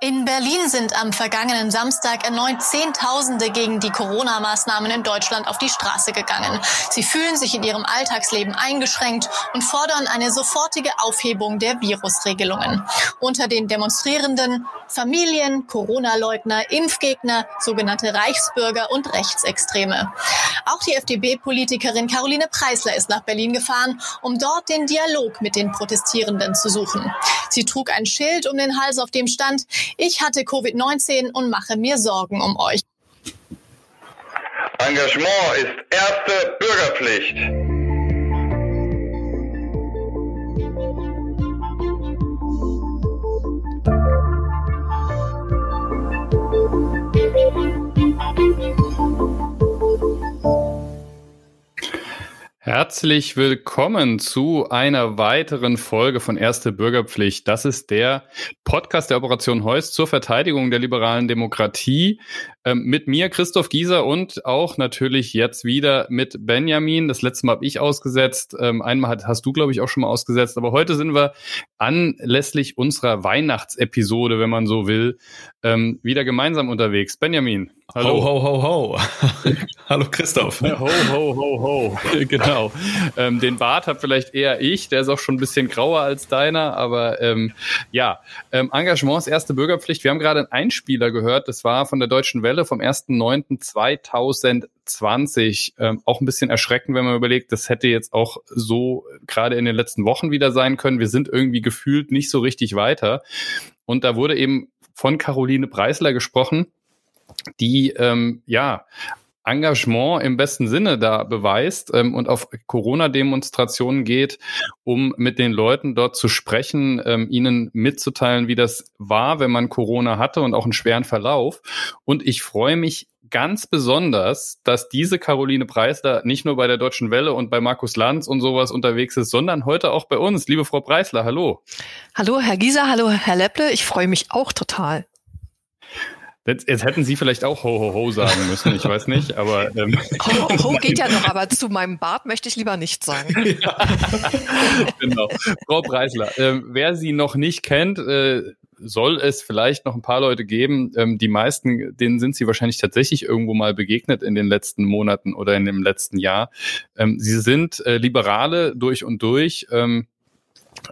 In Berlin sind am vergangenen Samstag erneut Zehntausende gegen die Corona-Maßnahmen in Deutschland auf die Straße gegangen. Sie fühlen sich in ihrem Alltagsleben eingeschränkt und fordern eine sofortige Aufhebung der Virusregelungen. Unter den Demonstrierenden Familien, Corona-Leugner, Impfgegner, sogenannte Reichsbürger und Rechtsextreme. Auch die FDP-Politikerin Caroline Preisler ist nach Berlin gefahren, um dort den Dialog mit den Protestierenden zu suchen. Sie trug ein Schild um den Hals, auf dem stand, ich hatte Covid-19 und mache mir Sorgen um euch. Engagement ist erste Bürgerpflicht. Herzlich willkommen zu einer weiteren Folge von Erste Bürgerpflicht. Das ist der Podcast der Operation Heuss zur Verteidigung der liberalen Demokratie. Ähm, mit mir Christoph Gieser und auch natürlich jetzt wieder mit Benjamin. Das letzte Mal habe ich ausgesetzt. Ähm, einmal hat, hast du, glaube ich, auch schon mal ausgesetzt. Aber heute sind wir anlässlich unserer Weihnachtsepisode, wenn man so will, ähm, wieder gemeinsam unterwegs. Benjamin. Hallo. Ho, ho, ho, ho. Hallo Christoph. Ho, ho, ho, ho. genau. Ähm, den Bart hat vielleicht eher ich, der ist auch schon ein bisschen grauer als deiner, aber ähm, ja, ähm, Engagements erste Bürgerpflicht. Wir haben gerade einen Einspieler gehört, das war von der Deutschen Welle vom 1.9.2020. Ähm, auch ein bisschen erschreckend, wenn man überlegt, das hätte jetzt auch so gerade in den letzten Wochen wieder sein können. Wir sind irgendwie gefühlt nicht so richtig weiter. Und da wurde eben von Caroline Preisler gesprochen, die ähm, ja Engagement im besten Sinne da beweist ähm, und auf Corona-Demonstrationen geht, um mit den Leuten dort zu sprechen, ähm, ihnen mitzuteilen, wie das war, wenn man Corona hatte und auch einen schweren Verlauf. Und ich freue mich ganz besonders, dass diese Caroline Preisler nicht nur bei der Deutschen Welle und bei Markus Lanz und sowas unterwegs ist, sondern heute auch bei uns. Liebe Frau Preisler, hallo. Hallo, Herr Gieser, hallo, Herr Lepple. Ich freue mich auch total. Jetzt, jetzt, hätten Sie vielleicht auch Ho Ho Ho sagen müssen, ich weiß nicht, aber ähm, Ho Ho, ho geht ja noch, aber zu meinem Bart möchte ich lieber nicht sagen. Ja. genau. Frau Preisler, äh, wer Sie noch nicht kennt, äh, soll es vielleicht noch ein paar Leute geben. Ähm, die meisten, denen sind Sie wahrscheinlich tatsächlich irgendwo mal begegnet in den letzten Monaten oder in dem letzten Jahr. Ähm, Sie sind äh, Liberale durch und durch. Ähm,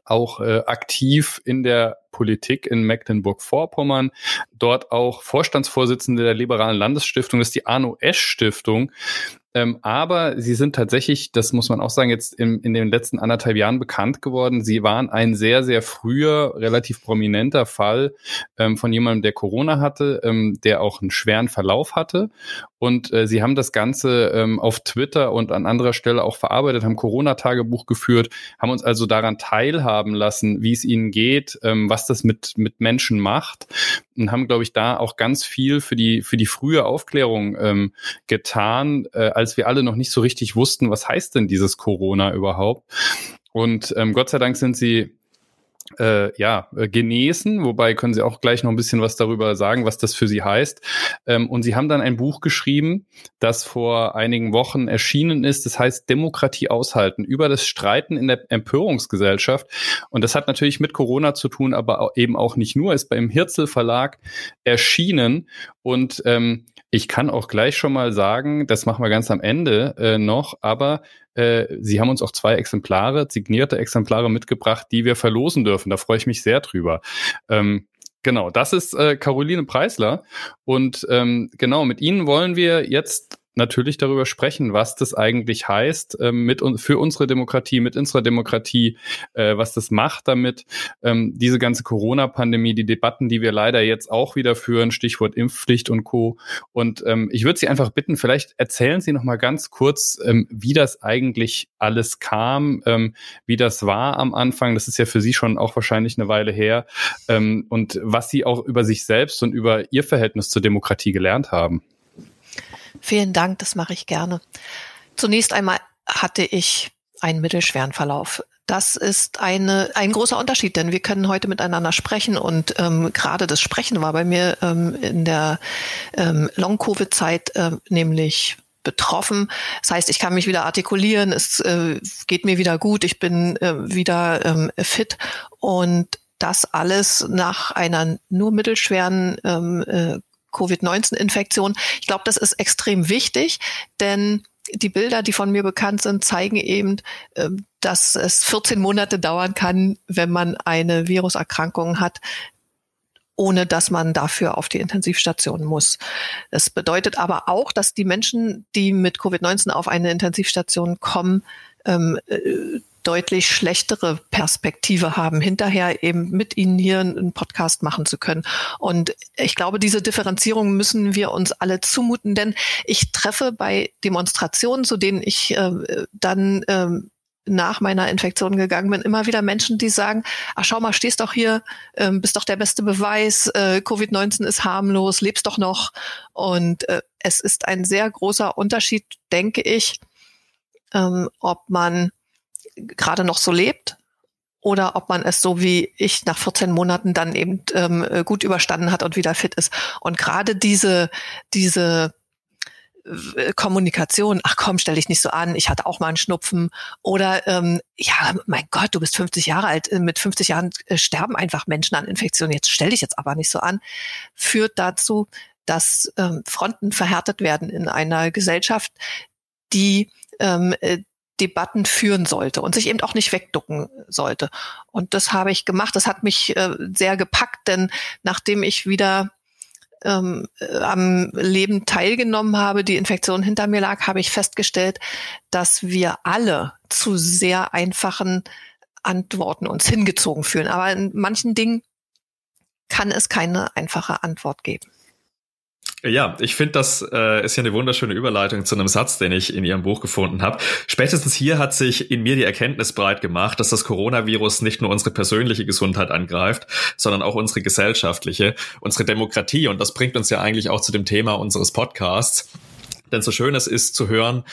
auch äh, aktiv in der Politik in Mecklenburg-Vorpommern, dort auch Vorstandsvorsitzende der Liberalen Landesstiftung, das ist die Arno Esch Stiftung. Ähm, aber sie sind tatsächlich, das muss man auch sagen, jetzt in, in den letzten anderthalb Jahren bekannt geworden. Sie waren ein sehr, sehr früher, relativ prominenter Fall ähm, von jemandem, der Corona hatte, ähm, der auch einen schweren Verlauf hatte. Und äh, sie haben das Ganze ähm, auf Twitter und an anderer Stelle auch verarbeitet, haben Corona-Tagebuch geführt, haben uns also daran teilhaben lassen, wie es ihnen geht, ähm, was das mit, mit Menschen macht und haben, glaube ich, da auch ganz viel für die, für die frühe Aufklärung ähm, getan, äh, als wir alle noch nicht so richtig wussten, was heißt denn dieses Corona überhaupt. Und ähm, Gott sei Dank sind sie äh, ja, äh, genesen, wobei können Sie auch gleich noch ein bisschen was darüber sagen, was das für Sie heißt. Ähm, und Sie haben dann ein Buch geschrieben, das vor einigen Wochen erschienen ist. Das heißt Demokratie aushalten über das Streiten in der Empörungsgesellschaft. Und das hat natürlich mit Corona zu tun, aber eben auch nicht nur. Ist beim Hirzel Verlag erschienen und ähm, ich kann auch gleich schon mal sagen, das machen wir ganz am Ende äh, noch, aber äh, Sie haben uns auch zwei Exemplare, signierte Exemplare mitgebracht, die wir verlosen dürfen. Da freue ich mich sehr drüber. Ähm, genau, das ist äh, Caroline Preisler. Und ähm, genau, mit Ihnen wollen wir jetzt natürlich darüber sprechen, was das eigentlich heißt ähm, mit für unsere Demokratie, mit unserer Demokratie, äh, was das macht damit. Ähm, diese ganze Corona-Pandemie, die Debatten, die wir leider jetzt auch wieder führen, Stichwort Impfpflicht und Co. Und ähm, ich würde Sie einfach bitten, vielleicht erzählen Sie noch mal ganz kurz, ähm, wie das eigentlich alles kam, ähm, wie das war am Anfang. Das ist ja für Sie schon auch wahrscheinlich eine Weile her ähm, und was Sie auch über sich selbst und über Ihr Verhältnis zur Demokratie gelernt haben. Vielen Dank, das mache ich gerne. Zunächst einmal hatte ich einen mittelschweren Verlauf. Das ist eine, ein großer Unterschied, denn wir können heute miteinander sprechen und ähm, gerade das Sprechen war bei mir ähm, in der ähm, Long-Covid-Zeit äh, nämlich betroffen. Das heißt, ich kann mich wieder artikulieren, es äh, geht mir wieder gut, ich bin äh, wieder ähm, fit und das alles nach einer nur mittelschweren ähm, äh, Covid-19-Infektion. Ich glaube, das ist extrem wichtig, denn die Bilder, die von mir bekannt sind, zeigen eben, ähm, dass es 14 Monate dauern kann, wenn man eine Viruserkrankung hat, ohne dass man dafür auf die Intensivstation muss. Das bedeutet aber auch, dass die Menschen, die mit Covid-19 auf eine Intensivstation kommen, ähm, äh, deutlich schlechtere Perspektive haben, hinterher eben mit Ihnen hier einen Podcast machen zu können. Und ich glaube, diese Differenzierung müssen wir uns alle zumuten, denn ich treffe bei Demonstrationen, zu denen ich äh, dann äh, nach meiner Infektion gegangen bin, immer wieder Menschen, die sagen, ach schau mal, stehst doch hier, ähm, bist doch der beste Beweis, äh, Covid-19 ist harmlos, lebst doch noch. Und äh, es ist ein sehr großer Unterschied, denke ich, ähm, ob man gerade noch so lebt oder ob man es so wie ich nach 14 Monaten dann eben ähm, gut überstanden hat und wieder fit ist. Und gerade diese, diese äh, Kommunikation, ach komm, stell dich nicht so an, ich hatte auch mal einen Schnupfen. Oder ähm, ja, mein Gott, du bist 50 Jahre alt, äh, mit 50 Jahren äh, sterben einfach Menschen an Infektionen, jetzt stell dich jetzt aber nicht so an, führt dazu, dass ähm, Fronten verhärtet werden in einer Gesellschaft, die ähm, Debatten führen sollte und sich eben auch nicht wegducken sollte. Und das habe ich gemacht. Das hat mich äh, sehr gepackt, denn nachdem ich wieder ähm, äh, am Leben teilgenommen habe, die Infektion hinter mir lag, habe ich festgestellt, dass wir alle zu sehr einfachen Antworten uns hingezogen fühlen. Aber in manchen Dingen kann es keine einfache Antwort geben. Ja, ich finde, das äh, ist ja eine wunderschöne Überleitung zu einem Satz, den ich in Ihrem Buch gefunden habe. Spätestens hier hat sich in mir die Erkenntnis breit gemacht, dass das Coronavirus nicht nur unsere persönliche Gesundheit angreift, sondern auch unsere gesellschaftliche, unsere Demokratie. Und das bringt uns ja eigentlich auch zu dem Thema unseres Podcasts. Denn so schön es ist zu hören,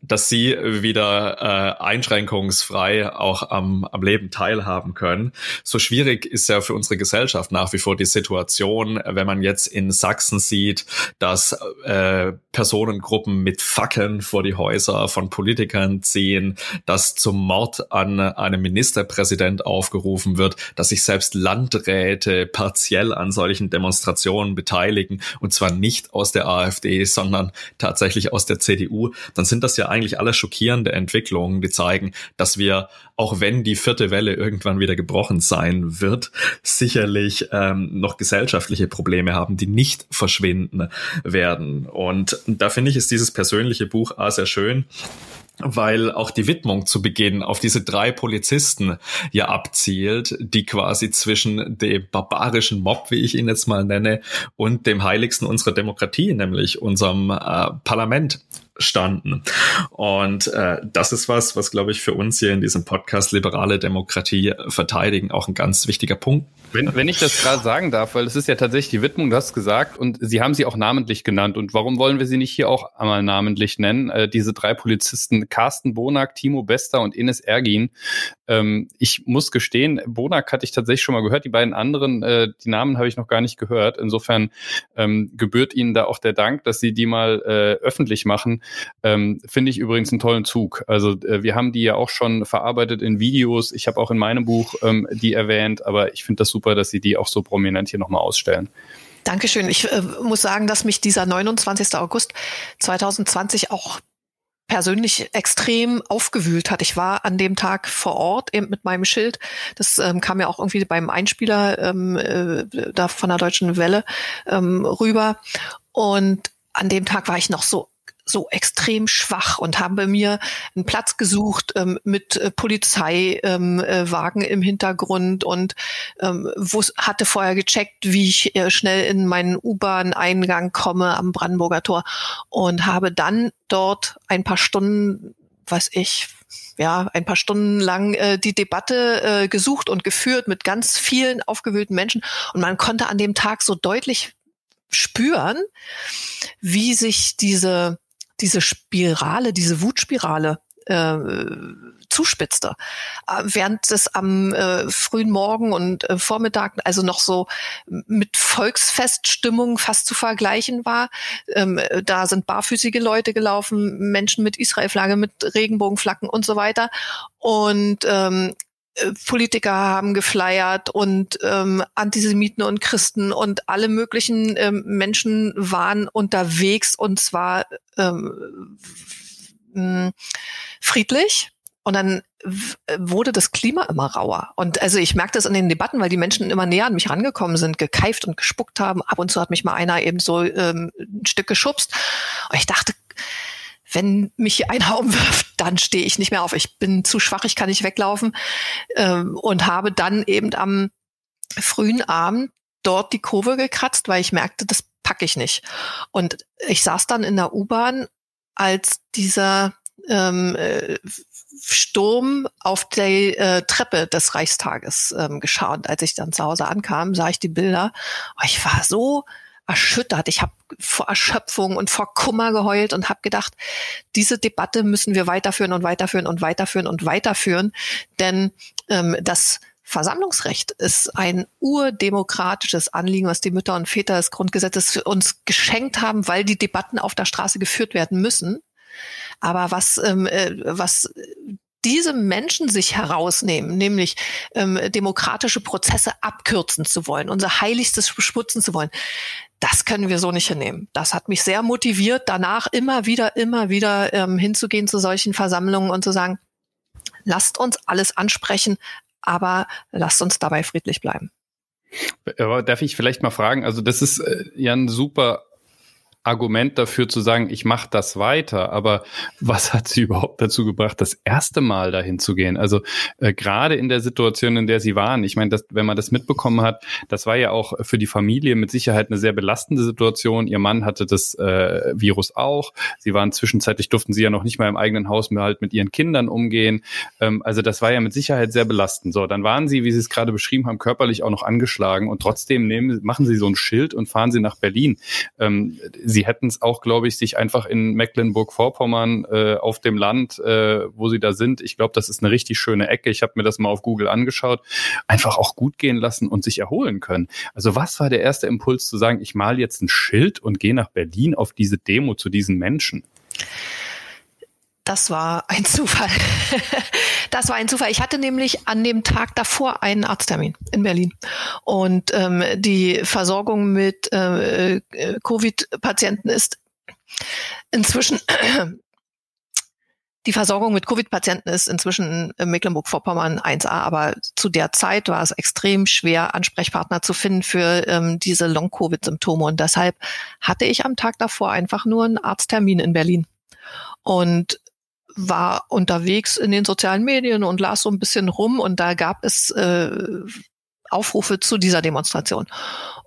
dass sie wieder äh, einschränkungsfrei auch am, am Leben teilhaben können. So schwierig ist ja für unsere Gesellschaft nach wie vor die Situation, wenn man jetzt in Sachsen sieht, dass äh, Personengruppen mit Fackeln vor die Häuser von Politikern ziehen, dass zum Mord an einem Ministerpräsident aufgerufen wird, dass sich selbst Landräte partiell an solchen Demonstrationen beteiligen und zwar nicht aus der AfD, sondern tatsächlich tatsächlich aus der CDU, dann sind das ja eigentlich alle schockierende Entwicklungen, die zeigen, dass wir, auch wenn die vierte Welle irgendwann wieder gebrochen sein wird, sicherlich ähm, noch gesellschaftliche Probleme haben, die nicht verschwinden werden. Und da finde ich, ist dieses persönliche Buch auch sehr schön weil auch die Widmung zu Beginn auf diese drei Polizisten ja abzielt, die quasi zwischen dem barbarischen Mob, wie ich ihn jetzt mal nenne, und dem heiligsten unserer Demokratie, nämlich unserem äh, Parlament standen. Und äh, das ist was, was, glaube ich, für uns hier in diesem Podcast liberale Demokratie verteidigen auch ein ganz wichtiger Punkt. Wenn, wenn ich das gerade sagen darf, weil es ist ja tatsächlich die Widmung, du hast gesagt, und Sie haben sie auch namentlich genannt. Und warum wollen wir sie nicht hier auch einmal namentlich nennen? Äh, diese drei Polizisten, Carsten Bonak, Timo Bester und Ines Ergin. Ähm, ich muss gestehen, Bonak hatte ich tatsächlich schon mal gehört. Die beiden anderen, äh, die Namen habe ich noch gar nicht gehört. Insofern ähm, gebührt Ihnen da auch der Dank, dass Sie die mal äh, öffentlich machen. Ähm, Finde ich übrigens einen tollen Zug. Also äh, wir haben die ja auch schon verarbeitet in Videos. Ich habe auch in meinem Buch ähm, die erwähnt, aber ich finde das super, dass Sie die auch so prominent hier nochmal ausstellen. Dankeschön. Ich äh, muss sagen, dass mich dieser 29. August 2020 auch persönlich extrem aufgewühlt hat. Ich war an dem Tag vor Ort eben mit meinem Schild. Das ähm, kam ja auch irgendwie beim Einspieler ähm, äh, da von der Deutschen Welle ähm, rüber. Und an dem Tag war ich noch so so extrem schwach und habe mir einen Platz gesucht ähm, mit äh, Polizeiwagen ähm, äh, im Hintergrund und ähm, hatte vorher gecheckt, wie ich äh, schnell in meinen U-Bahn-Eingang komme am Brandenburger Tor und habe dann dort ein paar Stunden, weiß ich, ja, ein paar Stunden lang äh, die Debatte äh, gesucht und geführt mit ganz vielen aufgewühlten Menschen. Und man konnte an dem Tag so deutlich spüren, wie sich diese diese Spirale, diese Wutspirale äh, zuspitzte. Äh, während es am äh, frühen Morgen und äh, Vormittag also noch so mit Volksfeststimmung fast zu vergleichen war. Ähm, da sind barfüßige Leute gelaufen, Menschen mit Israel-Flagge, mit Regenbogenflaggen und so weiter. Und ähm, äh, Politiker haben gefleiert und ähm, Antisemiten und Christen und alle möglichen ähm, Menschen waren unterwegs und zwar ähm, friedlich. Und dann wurde das Klima immer rauer. Und also ich merke das in den Debatten, weil die Menschen immer näher an mich rangekommen sind, gekeift und gespuckt haben. Ab und zu hat mich mal einer eben so ähm, ein Stück geschubst. Und ich dachte, wenn mich hier einer umwirft, dann stehe ich nicht mehr auf. Ich bin zu schwach, ich kann nicht weglaufen. Ähm, und habe dann eben am frühen Abend dort die Kurve gekratzt, weil ich merkte, das packe ich nicht. Und ich saß dann in der U-Bahn, als dieser ähm, äh, Sturm auf der äh, Treppe des Reichstages ähm, geschah. Und als ich dann zu Hause ankam, sah ich die Bilder. Oh, ich war so erschüttert. Ich habe vor Erschöpfung und vor Kummer geheult und habe gedacht, diese Debatte müssen wir weiterführen und weiterführen und weiterführen und weiterführen, denn ähm, das Versammlungsrecht ist ein urdemokratisches Anliegen, was die Mütter und Väter des Grundgesetzes uns geschenkt haben, weil die Debatten auf der Straße geführt werden müssen. Aber was, ähm, äh, was diese Menschen sich herausnehmen, nämlich ähm, demokratische Prozesse abkürzen zu wollen, unser Heiligstes beschmutzen zu wollen, das können wir so nicht hinnehmen. Das hat mich sehr motiviert, danach immer wieder, immer wieder ähm, hinzugehen zu solchen Versammlungen und zu sagen, lasst uns alles ansprechen, aber lasst uns dabei friedlich bleiben. darf ich vielleicht mal fragen, also das ist äh, ja ein super Argument dafür zu sagen, ich mache das weiter. Aber was hat sie überhaupt dazu gebracht, das erste Mal dahin zu gehen? Also äh, gerade in der Situation, in der sie waren, ich meine, wenn man das mitbekommen hat, das war ja auch für die Familie mit Sicherheit eine sehr belastende Situation. Ihr Mann hatte das äh, Virus auch. Sie waren zwischenzeitlich, durften sie ja noch nicht mal im eigenen Haus mehr halt mit ihren Kindern umgehen. Ähm, also das war ja mit Sicherheit sehr belastend. So, dann waren sie, wie Sie es gerade beschrieben haben, körperlich auch noch angeschlagen und trotzdem nehmen, machen sie so ein Schild und fahren sie nach Berlin. Ähm, sie hätten es auch, glaube ich, sich einfach in Mecklenburg-Vorpommern äh, auf dem Land, äh, wo sie da sind, ich glaube, das ist eine richtig schöne Ecke. Ich habe mir das mal auf Google angeschaut, einfach auch gut gehen lassen und sich erholen können. Also was war der erste Impuls zu sagen, ich mal jetzt ein Schild und gehe nach Berlin auf diese Demo zu diesen Menschen? Das war ein Zufall. Das war ein Zufall. Ich hatte nämlich an dem Tag davor einen Arzttermin in Berlin. Und ähm, die Versorgung mit äh, Covid-Patienten ist inzwischen die Versorgung mit Covid-Patienten ist inzwischen in Mecklenburg-Vorpommern 1a, aber zu der Zeit war es extrem schwer, Ansprechpartner zu finden für ähm, diese Long-Covid-Symptome. Und deshalb hatte ich am Tag davor einfach nur einen Arzttermin in Berlin. Und war unterwegs in den sozialen Medien und las so ein bisschen rum und da gab es äh, Aufrufe zu dieser Demonstration.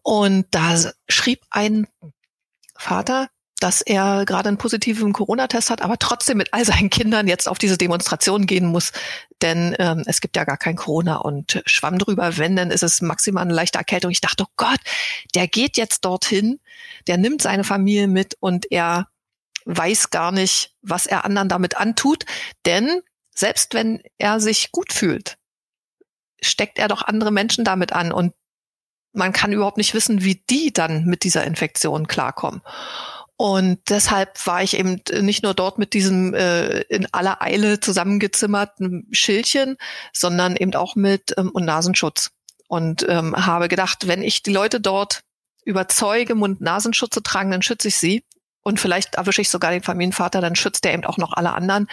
Und da schrieb ein Vater, dass er gerade einen positiven Corona-Test hat, aber trotzdem mit all seinen Kindern jetzt auf diese Demonstration gehen muss, denn ähm, es gibt ja gar kein Corona und schwamm drüber, wenn, dann ist es maximal eine leichte Erkältung. Ich dachte, oh Gott, der geht jetzt dorthin, der nimmt seine Familie mit und er weiß gar nicht, was er anderen damit antut, denn selbst wenn er sich gut fühlt, steckt er doch andere Menschen damit an und man kann überhaupt nicht wissen, wie die dann mit dieser Infektion klarkommen. Und deshalb war ich eben nicht nur dort mit diesem äh, in aller Eile zusammengezimmerten Schildchen, sondern eben auch mit ähm, und Nasenschutz. Und ähm, habe gedacht, wenn ich die Leute dort überzeuge, Mund-Nasenschutz zu tragen, dann schütze ich sie und vielleicht erwische ich sogar den Familienvater, dann schützt er eben auch noch alle anderen.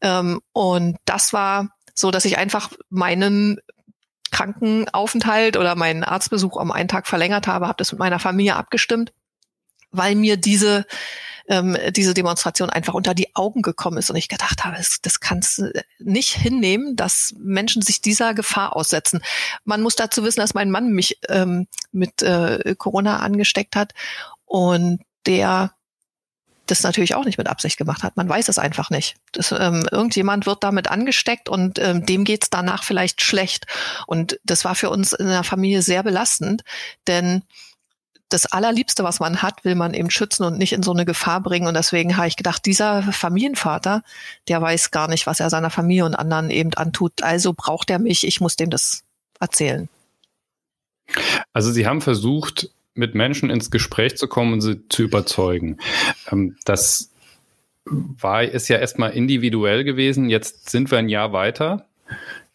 Ähm, und das war so, dass ich einfach meinen Krankenaufenthalt oder meinen Arztbesuch um einen Tag verlängert habe, habe das mit meiner Familie abgestimmt, weil mir diese ähm, diese Demonstration einfach unter die Augen gekommen ist und ich gedacht habe, das, das kannst du nicht hinnehmen, dass Menschen sich dieser Gefahr aussetzen. Man muss dazu wissen, dass mein Mann mich ähm, mit äh, Corona angesteckt hat und der das natürlich auch nicht mit Absicht gemacht hat. Man weiß es einfach nicht. Das, ähm, irgendjemand wird damit angesteckt und ähm, dem geht's danach vielleicht schlecht. Und das war für uns in der Familie sehr belastend, denn das Allerliebste, was man hat, will man eben schützen und nicht in so eine Gefahr bringen. Und deswegen habe ich gedacht, dieser Familienvater, der weiß gar nicht, was er seiner Familie und anderen eben antut. Also braucht er mich, ich muss dem das erzählen. Also Sie haben versucht, mit Menschen ins Gespräch zu kommen und sie zu überzeugen. Ähm, das war, ist ja erstmal individuell gewesen. Jetzt sind wir ein Jahr weiter.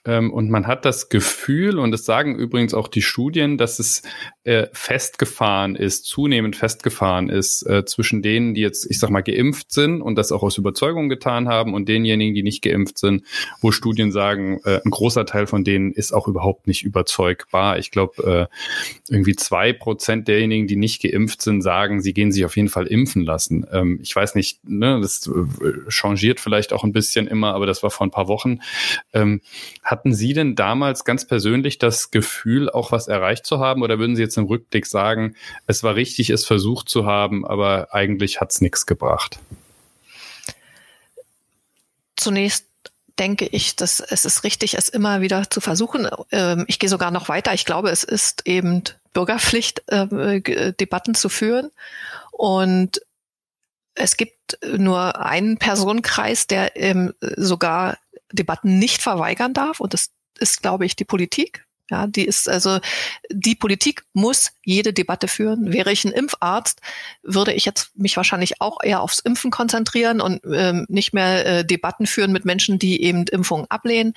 Ähm, und man hat das Gefühl, und das sagen übrigens auch die Studien, dass es äh, festgefahren ist, zunehmend festgefahren ist äh, zwischen denen, die jetzt, ich sag mal, geimpft sind und das auch aus Überzeugung getan haben und denjenigen, die nicht geimpft sind, wo Studien sagen, äh, ein großer Teil von denen ist auch überhaupt nicht überzeugbar. Ich glaube, äh, irgendwie zwei Prozent derjenigen, die nicht geimpft sind, sagen, sie gehen sich auf jeden Fall impfen lassen. Ähm, ich weiß nicht, ne, das äh, changiert vielleicht auch ein bisschen immer, aber das war vor ein paar Wochen. Ähm, hatten Sie denn damals ganz persönlich das Gefühl, auch was erreicht zu haben? Oder würden Sie jetzt im Rückblick sagen, es war richtig, es versucht zu haben, aber eigentlich hat es nichts gebracht? Zunächst denke ich, dass es ist richtig, es immer wieder zu versuchen. Ähm, ich gehe sogar noch weiter. Ich glaube, es ist eben Bürgerpflicht, ähm, Debatten zu führen. Und es gibt nur einen Personenkreis, der sogar Debatten nicht verweigern darf. Und das ist, glaube ich, die Politik. Ja, die ist also, die Politik muss jede Debatte führen. Wäre ich ein Impfarzt, würde ich jetzt mich wahrscheinlich auch eher aufs Impfen konzentrieren und ähm, nicht mehr äh, Debatten führen mit Menschen, die eben Impfungen ablehnen.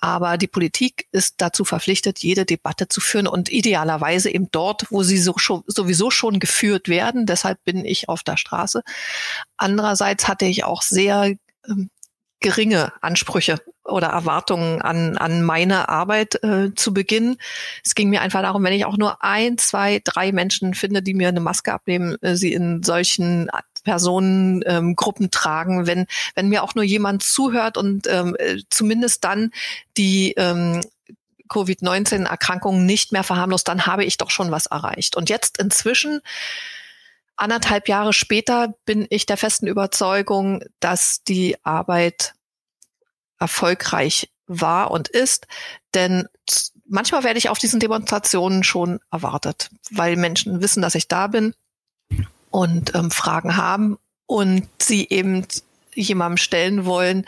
Aber die Politik ist dazu verpflichtet, jede Debatte zu führen und idealerweise eben dort, wo sie so schon, sowieso schon geführt werden. Deshalb bin ich auf der Straße. Andererseits hatte ich auch sehr ähm, geringe Ansprüche oder Erwartungen an, an meine Arbeit äh, zu Beginn. Es ging mir einfach darum, wenn ich auch nur ein, zwei, drei Menschen finde, die mir eine Maske abnehmen, äh, sie in solchen Personengruppen ähm, tragen, wenn, wenn mir auch nur jemand zuhört und ähm, äh, zumindest dann die ähm, Covid-19-Erkrankungen nicht mehr verharmlost, dann habe ich doch schon was erreicht. Und jetzt inzwischen anderthalb Jahre später bin ich der festen Überzeugung, dass die Arbeit erfolgreich war und ist, denn manchmal werde ich auf diesen Demonstrationen schon erwartet, weil Menschen wissen, dass ich da bin und ähm, Fragen haben und sie eben jemandem stellen wollen,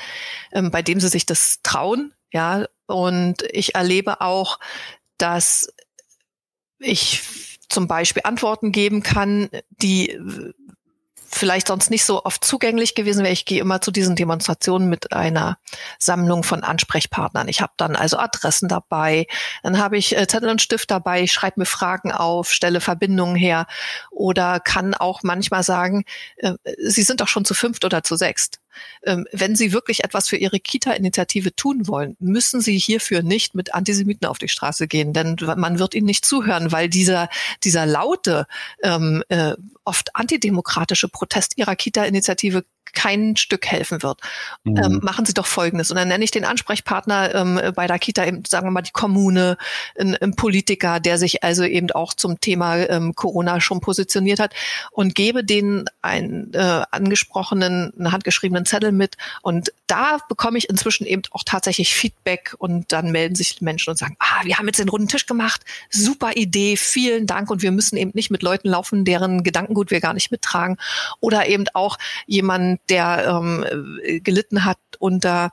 ähm, bei dem sie sich das trauen. Ja, und ich erlebe auch, dass ich zum Beispiel Antworten geben kann, die vielleicht sonst nicht so oft zugänglich gewesen wäre. Ich gehe immer zu diesen Demonstrationen mit einer Sammlung von Ansprechpartnern. Ich habe dann also Adressen dabei, dann habe ich äh, Zettel und Stift dabei, schreibe mir Fragen auf, stelle Verbindungen her oder kann auch manchmal sagen, äh, Sie sind doch schon zu fünft oder zu sechst. Ähm, wenn Sie wirklich etwas für Ihre Kita-Initiative tun wollen, müssen Sie hierfür nicht mit Antisemiten auf die Straße gehen, denn man wird Ihnen nicht zuhören, weil dieser, dieser laute, ähm, äh, oft antidemokratische Protest Ihrer Kita-Initiative kein Stück helfen wird. Mhm. Ähm, machen Sie doch Folgendes. Und dann nenne ich den Ansprechpartner ähm, bei der Kita, eben, sagen wir mal die Kommune, ein, ein, Politiker, der sich also eben auch zum Thema ähm, Corona schon positioniert hat und gebe denen einen äh, angesprochenen, einen handgeschriebenen Zettel mit. Und da bekomme ich inzwischen eben auch tatsächlich Feedback und dann melden sich Menschen und sagen, ah, wir haben jetzt den runden Tisch gemacht, super Idee, vielen Dank und wir müssen eben nicht mit Leuten laufen, deren Gedankengut wir gar nicht mittragen. Oder eben auch jemanden, der ähm, gelitten hat unter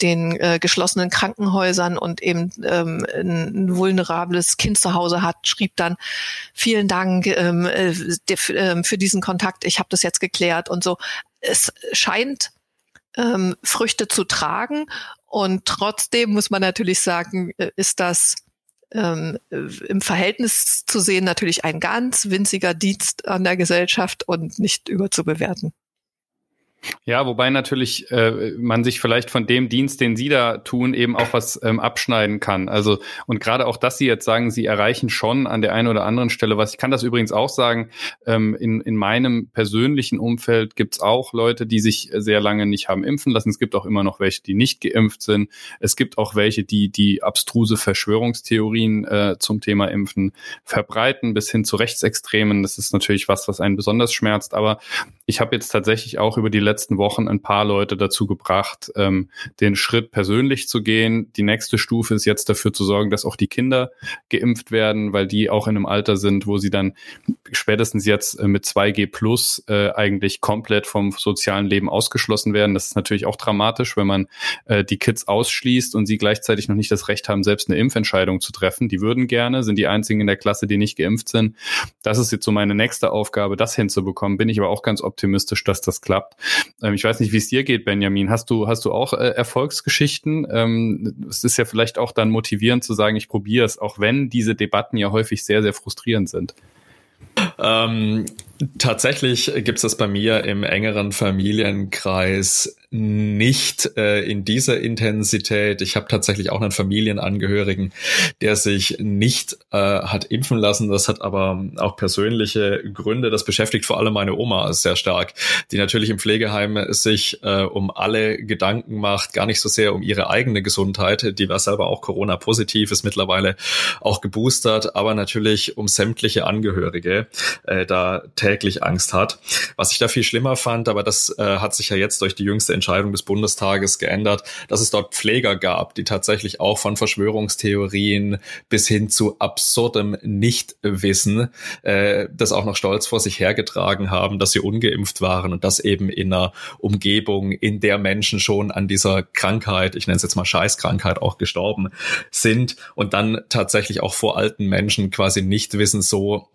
den äh, geschlossenen Krankenhäusern und eben ähm, ein vulnerables Kind zu Hause hat, schrieb dann vielen Dank ähm, äh, ähm, für diesen Kontakt. Ich habe das jetzt geklärt und so. Es scheint ähm, Früchte zu tragen und trotzdem muss man natürlich sagen, äh, ist das ähm, im Verhältnis zu sehen natürlich ein ganz winziger Dienst an der Gesellschaft und nicht überzubewerten. Ja, wobei natürlich äh, man sich vielleicht von dem Dienst, den Sie da tun, eben auch was ähm, abschneiden kann. Also und gerade auch, dass Sie jetzt sagen, Sie erreichen schon an der einen oder anderen Stelle was. Ich kann das übrigens auch sagen. Ähm, in, in meinem persönlichen Umfeld gibt's auch Leute, die sich sehr lange nicht haben impfen lassen. Es gibt auch immer noch welche, die nicht geimpft sind. Es gibt auch welche, die die abstruse Verschwörungstheorien äh, zum Thema Impfen verbreiten, bis hin zu Rechtsextremen. Das ist natürlich was, was einen besonders schmerzt. Aber ich habe jetzt tatsächlich auch über die letzten Wochen ein paar Leute dazu gebracht, ähm, den Schritt persönlich zu gehen. Die nächste Stufe ist jetzt dafür zu sorgen, dass auch die Kinder geimpft werden, weil die auch in einem Alter sind, wo sie dann spätestens jetzt äh, mit 2G plus äh, eigentlich komplett vom sozialen Leben ausgeschlossen werden. Das ist natürlich auch dramatisch, wenn man äh, die Kids ausschließt und sie gleichzeitig noch nicht das Recht haben, selbst eine Impfentscheidung zu treffen. Die würden gerne, sind die einzigen in der Klasse, die nicht geimpft sind. Das ist jetzt so meine nächste Aufgabe, das hinzubekommen. Bin ich aber auch ganz optimistisch optimistisch, dass das klappt. Ähm, ich weiß nicht, wie es dir geht, Benjamin. Hast du, hast du auch äh, Erfolgsgeschichten? Ähm, es ist ja vielleicht auch dann motivierend zu sagen, ich probiere es, auch wenn diese Debatten ja häufig sehr, sehr frustrierend sind. Ähm, tatsächlich gibt es das bei mir im engeren Familienkreis nicht äh, in dieser Intensität. Ich habe tatsächlich auch einen Familienangehörigen, der sich nicht äh, hat impfen lassen. Das hat aber auch persönliche Gründe. Das beschäftigt vor allem meine Oma sehr stark, die natürlich im Pflegeheim sich äh, um alle Gedanken macht, gar nicht so sehr um ihre eigene Gesundheit. Die war selber auch Corona-positiv, ist mittlerweile auch geboostert, aber natürlich um sämtliche Angehörige äh, da täglich Angst hat. Was ich da viel schlimmer fand, aber das äh, hat sich ja jetzt durch die jüngste Entscheidung des Bundestages geändert, dass es dort Pfleger gab, die tatsächlich auch von Verschwörungstheorien bis hin zu absurdem Nichtwissen äh, das auch noch stolz vor sich hergetragen haben, dass sie ungeimpft waren und das eben in einer Umgebung, in der Menschen schon an dieser Krankheit, ich nenne es jetzt mal Scheißkrankheit, auch gestorben sind und dann tatsächlich auch vor alten Menschen quasi nicht wissen, so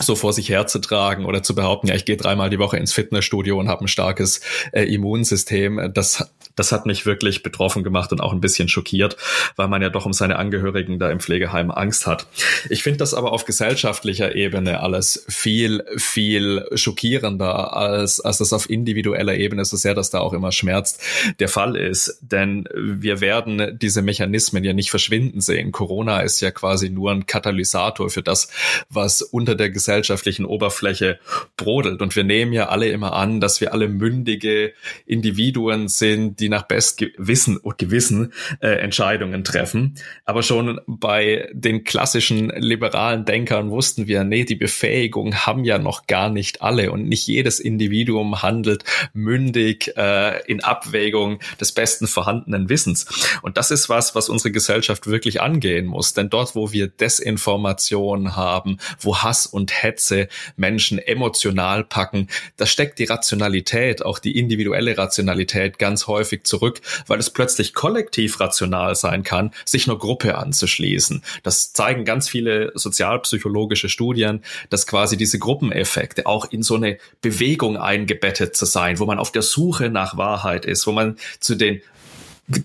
so vor sich herzutragen oder zu behaupten, ja, ich gehe dreimal die Woche ins Fitnessstudio und habe ein starkes äh, Immunsystem, das, das hat mich wirklich betroffen gemacht und auch ein bisschen schockiert, weil man ja doch um seine Angehörigen da im Pflegeheim Angst hat. Ich finde das aber auf gesellschaftlicher Ebene alles viel, viel schockierender, als, als das auf individueller Ebene, so sehr das da auch immer schmerzt, der Fall ist. Denn wir werden diese Mechanismen ja nicht verschwinden sehen. Corona ist ja quasi nur ein Katalysator für das, was unter der Gesellschaft gesellschaftlichen Oberfläche brodelt. Und wir nehmen ja alle immer an, dass wir alle mündige Individuen sind, die nach Bestwissen und Gewissen äh, Entscheidungen treffen. Aber schon bei den klassischen liberalen Denkern wussten wir, nee, die Befähigung haben ja noch gar nicht alle und nicht jedes Individuum handelt mündig äh, in Abwägung des besten vorhandenen Wissens. Und das ist was, was unsere Gesellschaft wirklich angehen muss. Denn dort, wo wir Desinformation haben, wo Hass und Hetze Menschen emotional packen. Da steckt die Rationalität, auch die individuelle Rationalität ganz häufig zurück, weil es plötzlich kollektiv rational sein kann, sich einer Gruppe anzuschließen. Das zeigen ganz viele sozialpsychologische Studien, dass quasi diese Gruppeneffekte auch in so eine Bewegung eingebettet zu sein, wo man auf der Suche nach Wahrheit ist, wo man zu den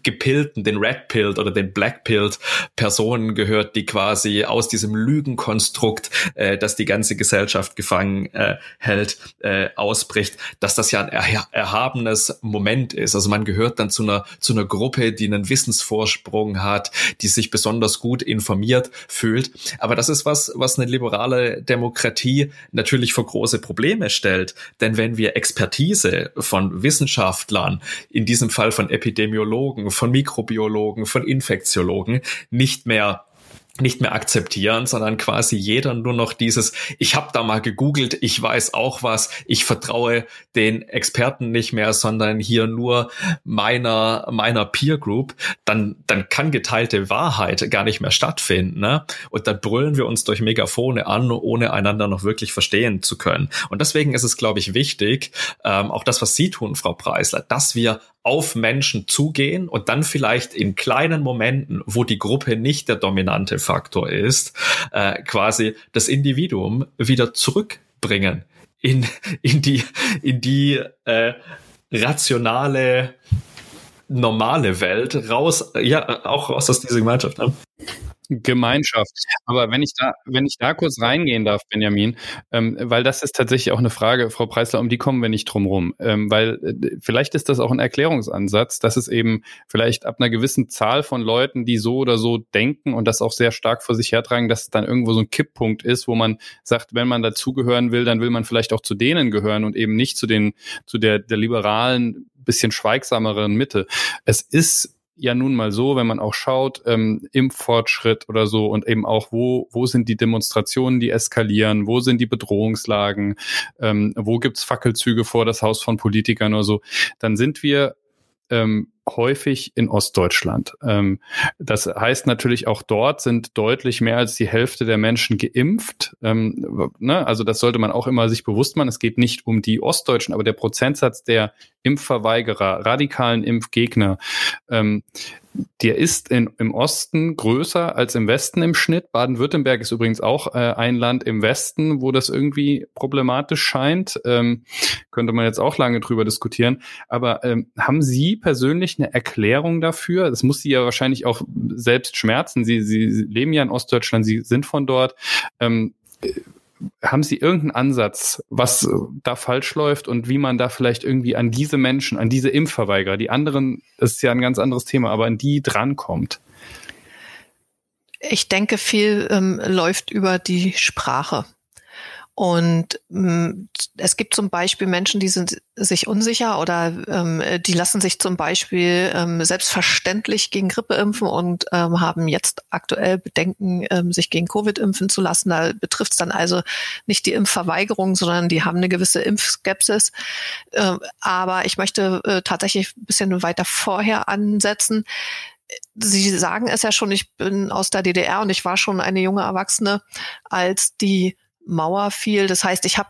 gepillten, den Red Pilled oder den Black Pilled Personen gehört, die quasi aus diesem Lügenkonstrukt, äh, das die ganze Gesellschaft gefangen äh, hält, äh, ausbricht, dass das ja ein er erhabenes Moment ist. Also man gehört dann zu einer, zu einer Gruppe, die einen Wissensvorsprung hat, die sich besonders gut informiert fühlt. Aber das ist was, was eine liberale Demokratie natürlich vor große Probleme stellt. Denn wenn wir Expertise von Wissenschaftlern, in diesem Fall von Epidemiologen, Virologen, von Mikrobiologen, von Infektiologen nicht mehr nicht mehr akzeptieren, sondern quasi jeder nur noch dieses, ich habe da mal gegoogelt, ich weiß auch was, ich vertraue den Experten nicht mehr, sondern hier nur meiner meiner Peer Group, dann dann kann geteilte Wahrheit gar nicht mehr stattfinden, ne? Und dann brüllen wir uns durch Megafone an, ohne einander noch wirklich verstehen zu können. Und deswegen ist es, glaube ich, wichtig, ähm, auch das, was Sie tun, Frau Preisler, dass wir auf Menschen zugehen und dann vielleicht in kleinen Momenten, wo die Gruppe nicht der dominante Faktor ist, äh, quasi das Individuum wieder zurückbringen in, in die, in die äh, rationale, normale Welt raus, ja, auch raus aus dieser Gemeinschaft. Ne? Gemeinschaft. Aber wenn ich da, wenn ich da kurz reingehen darf, Benjamin, ähm, weil das ist tatsächlich auch eine Frage, Frau Preisler, um die kommen wir nicht drum rum. Ähm, weil äh, vielleicht ist das auch ein Erklärungsansatz, dass es eben vielleicht ab einer gewissen Zahl von Leuten, die so oder so denken und das auch sehr stark vor sich hertragen, dass es dann irgendwo so ein Kipppunkt ist, wo man sagt, wenn man dazugehören will, dann will man vielleicht auch zu denen gehören und eben nicht zu den, zu der, der liberalen, bisschen schweigsameren Mitte. Es ist ja nun mal so, wenn man auch schaut, ähm, Impffortschritt oder so und eben auch, wo, wo sind die Demonstrationen, die eskalieren, wo sind die Bedrohungslagen, ähm, wo gibt's Fackelzüge vor das Haus von Politikern oder so, dann sind wir ähm, häufig in Ostdeutschland. Ähm, das heißt natürlich auch dort sind deutlich mehr als die Hälfte der Menschen geimpft. Ähm, ne? Also das sollte man auch immer sich bewusst machen. Es geht nicht um die Ostdeutschen, aber der Prozentsatz der Impfverweigerer, radikalen Impfgegner, ähm, der ist in, im Osten größer als im Westen im Schnitt. Baden-Württemberg ist übrigens auch äh, ein Land im Westen, wo das irgendwie problematisch scheint. Ähm, könnte man jetzt auch lange drüber diskutieren. Aber ähm, haben Sie persönlich eine Erklärung dafür? Das muss Sie ja wahrscheinlich auch selbst schmerzen. Sie, Sie leben ja in Ostdeutschland, Sie sind von dort. Ähm, haben Sie irgendeinen Ansatz, was da falsch läuft und wie man da vielleicht irgendwie an diese Menschen, an diese Impfverweigerer, die anderen, das ist ja ein ganz anderes Thema, aber an die drankommt? Ich denke, viel ähm, läuft über die Sprache. Und ähm, es gibt zum Beispiel Menschen, die sind sich unsicher oder ähm, die lassen sich zum Beispiel ähm, selbstverständlich gegen Grippe impfen und ähm, haben jetzt aktuell Bedenken, ähm, sich gegen Covid impfen zu lassen. Da betrifft es dann also nicht die Impfverweigerung, sondern die haben eine gewisse Impfskepsis. Ähm, aber ich möchte äh, tatsächlich ein bisschen weiter vorher ansetzen. Sie sagen es ja schon, ich bin aus der DDR und ich war schon eine junge Erwachsene, als die Mauer fiel. Das heißt, ich habe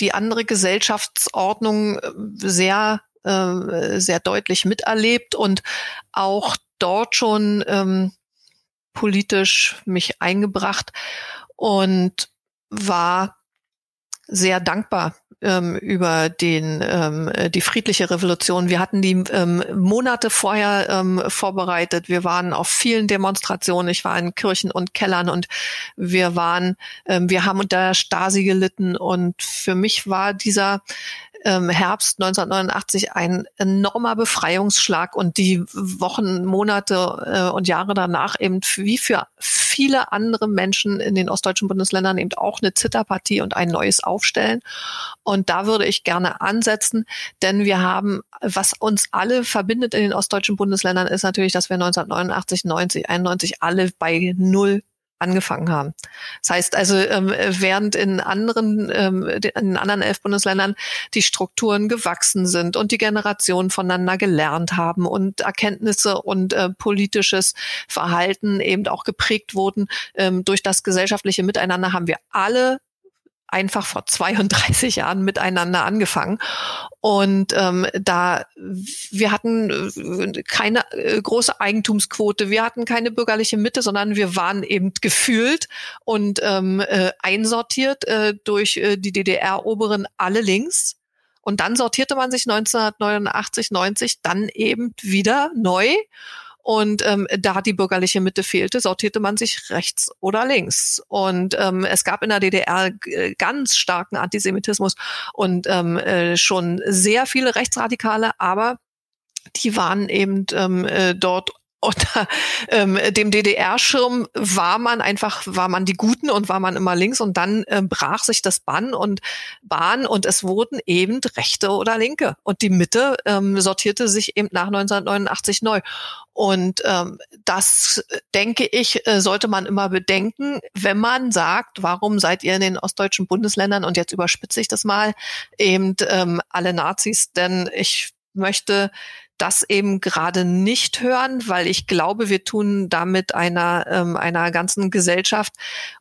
die andere Gesellschaftsordnung äh, sehr, äh, sehr deutlich miterlebt und auch dort schon ähm, politisch mich eingebracht und war sehr dankbar ähm, über den ähm, äh, die friedliche Revolution. Wir hatten die ähm, Monate vorher ähm, vorbereitet. Wir waren auf vielen Demonstrationen. Ich war in Kirchen und Kellern und wir waren, ähm, wir haben unter Stasi gelitten und für mich war dieser ähm, Herbst 1989 ein enormer Befreiungsschlag und die Wochen, Monate äh, und Jahre danach eben wie für viele andere Menschen in den ostdeutschen Bundesländern eben auch eine Zitterpartie und ein neues Aufstellen. Und da würde ich gerne ansetzen, denn wir haben, was uns alle verbindet in den ostdeutschen Bundesländern, ist natürlich, dass wir 1989, 90, 91 alle bei Null angefangen haben. Das heißt also, ähm, während in anderen, ähm, in anderen elf Bundesländern die Strukturen gewachsen sind und die Generationen voneinander gelernt haben und Erkenntnisse und äh, politisches Verhalten eben auch geprägt wurden ähm, durch das gesellschaftliche Miteinander, haben wir alle einfach vor 32 Jahren miteinander angefangen. Und ähm, da wir hatten äh, keine äh, große Eigentumsquote, wir hatten keine bürgerliche Mitte, sondern wir waren eben gefühlt und ähm, äh, einsortiert äh, durch äh, die DDR-Oberen alle links. Und dann sortierte man sich 1989, 90 dann eben wieder neu und ähm, da die bürgerliche Mitte fehlte, sortierte man sich rechts oder links. Und ähm, es gab in der DDR äh, ganz starken Antisemitismus und ähm, äh, schon sehr viele Rechtsradikale, aber die waren eben ähm, äh, dort unter ähm, dem DDR-Schirm war man einfach, war man die Guten und war man immer links und dann ähm, brach sich das Bann und Bahn und es wurden eben Rechte oder Linke und die Mitte ähm, sortierte sich eben nach 1989 neu. Und ähm, das, denke ich, äh, sollte man immer bedenken, wenn man sagt, warum seid ihr in den ostdeutschen Bundesländern und jetzt überspitze ich das mal, eben ähm, alle Nazis, denn ich möchte das eben gerade nicht hören, weil ich glaube, wir tun damit einer, ähm, einer ganzen Gesellschaft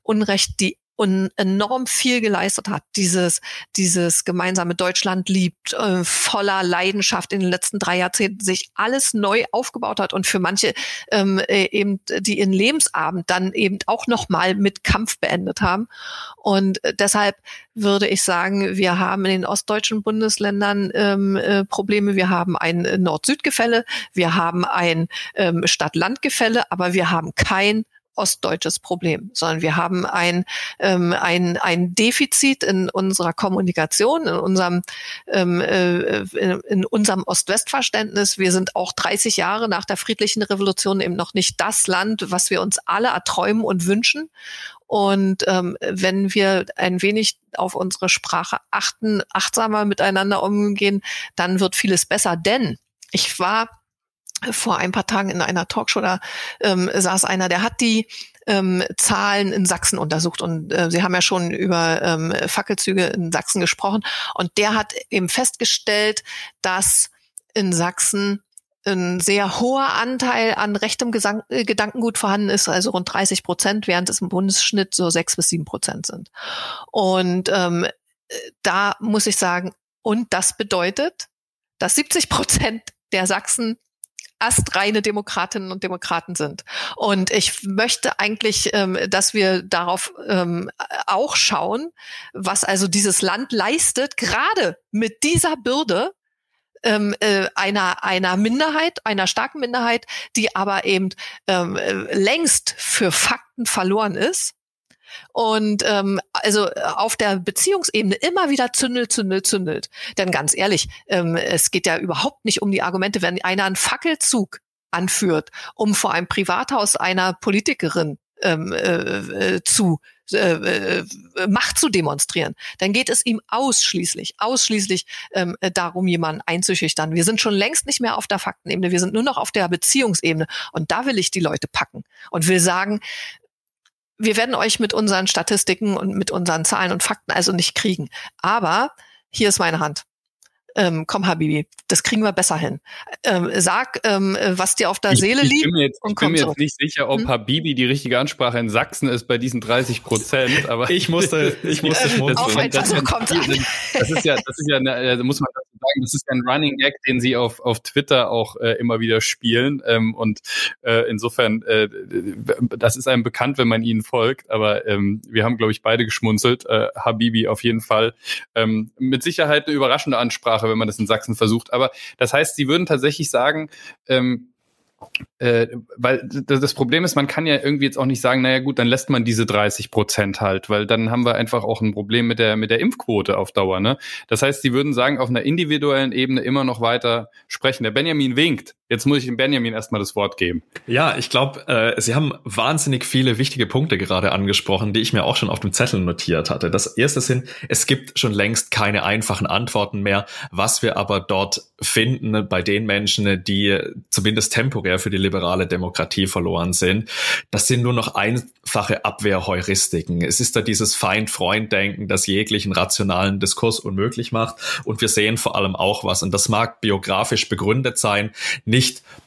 Unrecht, die und enorm viel geleistet hat. Dieses, dieses gemeinsame Deutschland liebt, äh, voller Leidenschaft in den letzten drei Jahrzehnten sich alles neu aufgebaut hat und für manche ähm, äh, eben, die ihren Lebensabend dann eben auch nochmal mit Kampf beendet haben. Und äh, deshalb würde ich sagen, wir haben in den ostdeutschen Bundesländern ähm, äh, Probleme. Wir haben ein Nord-Süd-Gefälle, wir haben ein ähm, Stadt-Land-Gefälle, aber wir haben kein ostdeutsches Problem, sondern wir haben ein, ähm, ein, ein Defizit in unserer Kommunikation, in unserem, ähm, äh, in, in unserem Ost-West-Verständnis. Wir sind auch 30 Jahre nach der friedlichen Revolution eben noch nicht das Land, was wir uns alle erträumen und wünschen. Und ähm, wenn wir ein wenig auf unsere Sprache achten, achtsamer miteinander umgehen, dann wird vieles besser. Denn ich war vor ein paar Tagen in einer Talkshow, da ähm, saß einer, der hat die ähm, Zahlen in Sachsen untersucht und äh, Sie haben ja schon über ähm, Fackelzüge in Sachsen gesprochen und der hat eben festgestellt, dass in Sachsen ein sehr hoher Anteil an rechtem Gesang äh, Gedankengut vorhanden ist, also rund 30 Prozent, während es im Bundesschnitt so sechs bis sieben Prozent sind. Und ähm, da muss ich sagen, und das bedeutet, dass 70 Prozent der Sachsen astreine Demokratinnen und Demokraten sind. Und ich möchte eigentlich, ähm, dass wir darauf ähm, auch schauen, was also dieses Land leistet, gerade mit dieser Bürde ähm, äh, einer einer Minderheit, einer starken Minderheit, die aber eben ähm, äh, längst für Fakten verloren ist und ähm, also auf der Beziehungsebene immer wieder zündelt, zündelt, zündelt. Denn ganz ehrlich, ähm, es geht ja überhaupt nicht um die Argumente, wenn einer einen Fackelzug anführt, um vor einem Privathaus einer Politikerin ähm, äh, äh zu äh, äh, Macht zu demonstrieren, dann geht es ihm ausschließlich, ausschließlich ähm, darum, jemanden einzuschüchtern. Wir sind schon längst nicht mehr auf der Faktenebene, wir sind nur noch auf der Beziehungsebene. Und da will ich die Leute packen und will sagen, wir werden euch mit unseren Statistiken und mit unseren Zahlen und Fakten also nicht kriegen. Aber hier ist meine Hand ähm, komm Habibi, das kriegen wir besser hin. Ähm, sag, ähm, was dir auf der ich, Seele ich liegt. Jetzt, und ich bin mir zurück. jetzt nicht sicher, ob hm? Habibi die richtige Ansprache in Sachsen ist bei diesen 30 Prozent. Aber ich musste, ich musste ähm. Auf ein Versuch kommt das, das ist ja, das ist ja, eine, da muss man sagen, das ist ein Running Gag, den sie auf auf Twitter auch äh, immer wieder spielen. Ähm, und äh, insofern, äh, das ist einem bekannt, wenn man ihnen folgt. Aber ähm, wir haben, glaube ich, beide geschmunzelt. Äh, Habibi auf jeden Fall. Ähm, mit Sicherheit eine überraschende Ansprache, wenn man das in Sachsen versucht. Aber das heißt, sie würden tatsächlich sagen, ähm, äh, weil das Problem ist, man kann ja irgendwie jetzt auch nicht sagen, naja gut, dann lässt man diese 30 Prozent halt, weil dann haben wir einfach auch ein Problem mit der mit der Impfquote auf Dauer. Ne? Das heißt, sie würden sagen, auf einer individuellen Ebene immer noch weiter sprechen. Der Benjamin winkt. Jetzt muss ich dem Benjamin erstmal das Wort geben. Ja, ich glaube, äh, Sie haben wahnsinnig viele wichtige Punkte gerade angesprochen, die ich mir auch schon auf dem Zettel notiert hatte. Das erste sind, es gibt schon längst keine einfachen Antworten mehr, was wir aber dort finden bei den Menschen, die zumindest temporär für die liberale Demokratie verloren sind. Das sind nur noch einfache Abwehrheuristiken. Es ist da dieses Feind-Freund-Denken, das jeglichen rationalen Diskurs unmöglich macht. Und wir sehen vor allem auch was, und das mag biografisch begründet sein, nicht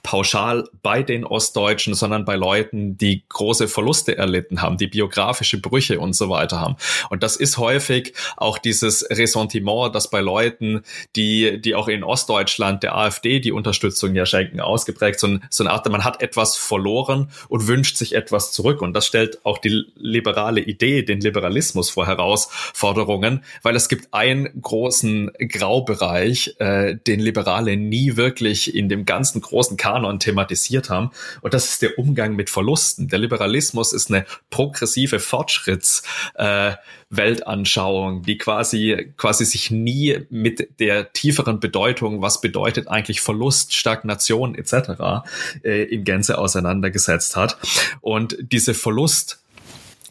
pauschal bei den Ostdeutschen, sondern bei Leuten, die große Verluste erlitten haben, die biografische Brüche und so weiter haben. Und das ist häufig auch dieses Ressentiment, das bei Leuten, die, die auch in Ostdeutschland der AfD die Unterstützung ja schenken, ausgeprägt, so, ein, so eine Art, man hat etwas verloren und wünscht sich etwas zurück. Und das stellt auch die liberale Idee, den Liberalismus vor Herausforderungen, weil es gibt einen großen Graubereich, äh, den Liberale nie wirklich in dem ganzen großen Kanon thematisiert haben. Und das ist der Umgang mit Verlusten. Der Liberalismus ist eine progressive Fortschritts, äh, Weltanschauung, die quasi, quasi sich nie mit der tieferen Bedeutung, was bedeutet eigentlich Verlust, Stagnation etc. Äh, in Gänze auseinandergesetzt hat. Und diese Verlust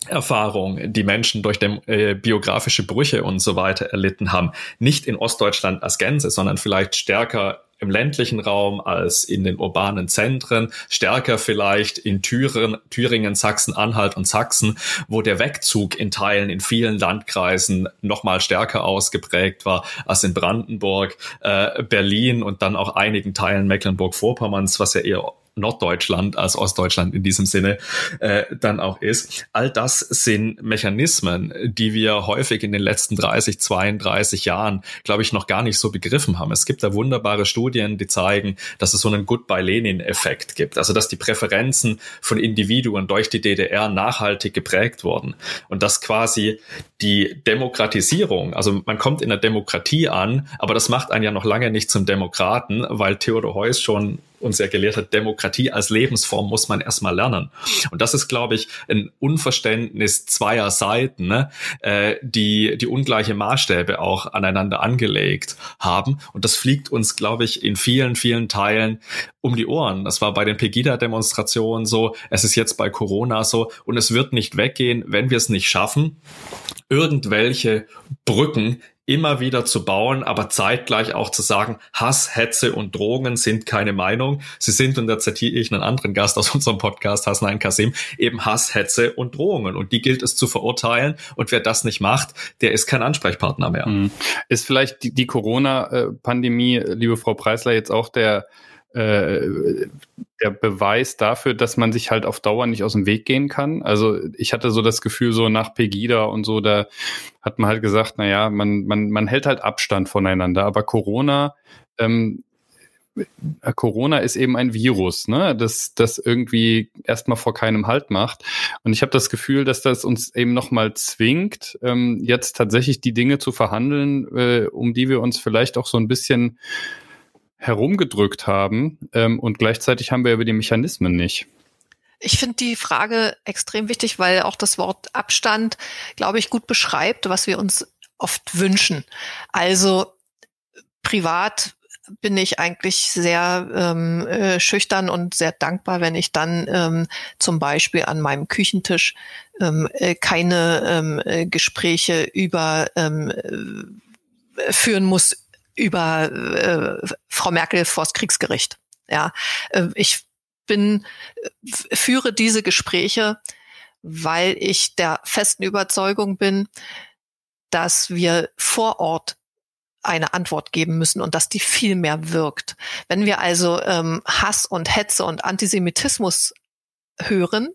Erfahrung, die Menschen durch dem, äh, biografische Brüche und so weiter erlitten haben, nicht in Ostdeutschland als Gänze, sondern vielleicht stärker im ländlichen Raum als in den urbanen Zentren, stärker vielleicht in Thüringen, Thüringen Sachsen-Anhalt und Sachsen, wo der Wegzug in Teilen in vielen Landkreisen noch mal stärker ausgeprägt war als in Brandenburg, äh, Berlin und dann auch einigen Teilen Mecklenburg-Vorpommerns, was ja eher Norddeutschland als Ostdeutschland in diesem Sinne äh, dann auch ist. All das sind Mechanismen, die wir häufig in den letzten 30, 32 Jahren, glaube ich, noch gar nicht so begriffen haben. Es gibt da wunderbare Studien, die zeigen, dass es so einen Goodbye-Lenin-Effekt gibt. Also dass die Präferenzen von Individuen durch die DDR nachhaltig geprägt wurden und dass quasi die Demokratisierung, also man kommt in der Demokratie an, aber das macht einen ja noch lange nicht zum Demokraten, weil Theodor Heuss schon uns ja gelehrt hat, Demokratie als Lebensform muss man erstmal lernen. Und das ist, glaube ich, ein Unverständnis zweier Seiten, ne, äh, die die ungleiche Maßstäbe auch aneinander angelegt haben. Und das fliegt uns, glaube ich, in vielen, vielen Teilen um die Ohren. Das war bei den Pegida-Demonstrationen so, es ist jetzt bei Corona so und es wird nicht weggehen, wenn wir es nicht schaffen, irgendwelche Brücken immer wieder zu bauen, aber zeitgleich auch zu sagen, Hass, Hetze und Drohungen sind keine Meinung. Sie sind, und da zitiere ich einen anderen Gast aus unserem Podcast, Hasnain Kasim, eben Hass, Hetze und Drohungen. Und die gilt es zu verurteilen. Und wer das nicht macht, der ist kein Ansprechpartner mehr. Mhm. Ist vielleicht die, die Corona-Pandemie, liebe Frau Preisler, jetzt auch der äh, der Beweis dafür, dass man sich halt auf Dauer nicht aus dem Weg gehen kann. Also ich hatte so das Gefühl, so nach Pegida und so, da hat man halt gesagt, na ja, man, man, man hält halt Abstand voneinander. Aber Corona ähm, Corona ist eben ein Virus, ne, das, das irgendwie erstmal vor keinem Halt macht. Und ich habe das Gefühl, dass das uns eben nochmal zwingt, ähm, jetzt tatsächlich die Dinge zu verhandeln, äh, um die wir uns vielleicht auch so ein bisschen herumgedrückt haben. Ähm, und gleichzeitig haben wir über die Mechanismen nicht. Ich finde die Frage extrem wichtig, weil auch das Wort Abstand, glaube ich, gut beschreibt, was wir uns oft wünschen. Also privat bin ich eigentlich sehr ähm, äh, schüchtern und sehr dankbar, wenn ich dann ähm, zum Beispiel an meinem Küchentisch ähm, äh, keine ähm, äh, Gespräche über ähm, äh, führen muss über äh, Frau Merkel vors Kriegsgericht. Ja, äh, ich bin äh, führe diese Gespräche, weil ich der festen Überzeugung bin, dass wir vor Ort eine Antwort geben müssen und dass die viel mehr wirkt. Wenn wir also ähm, Hass und Hetze und Antisemitismus hören,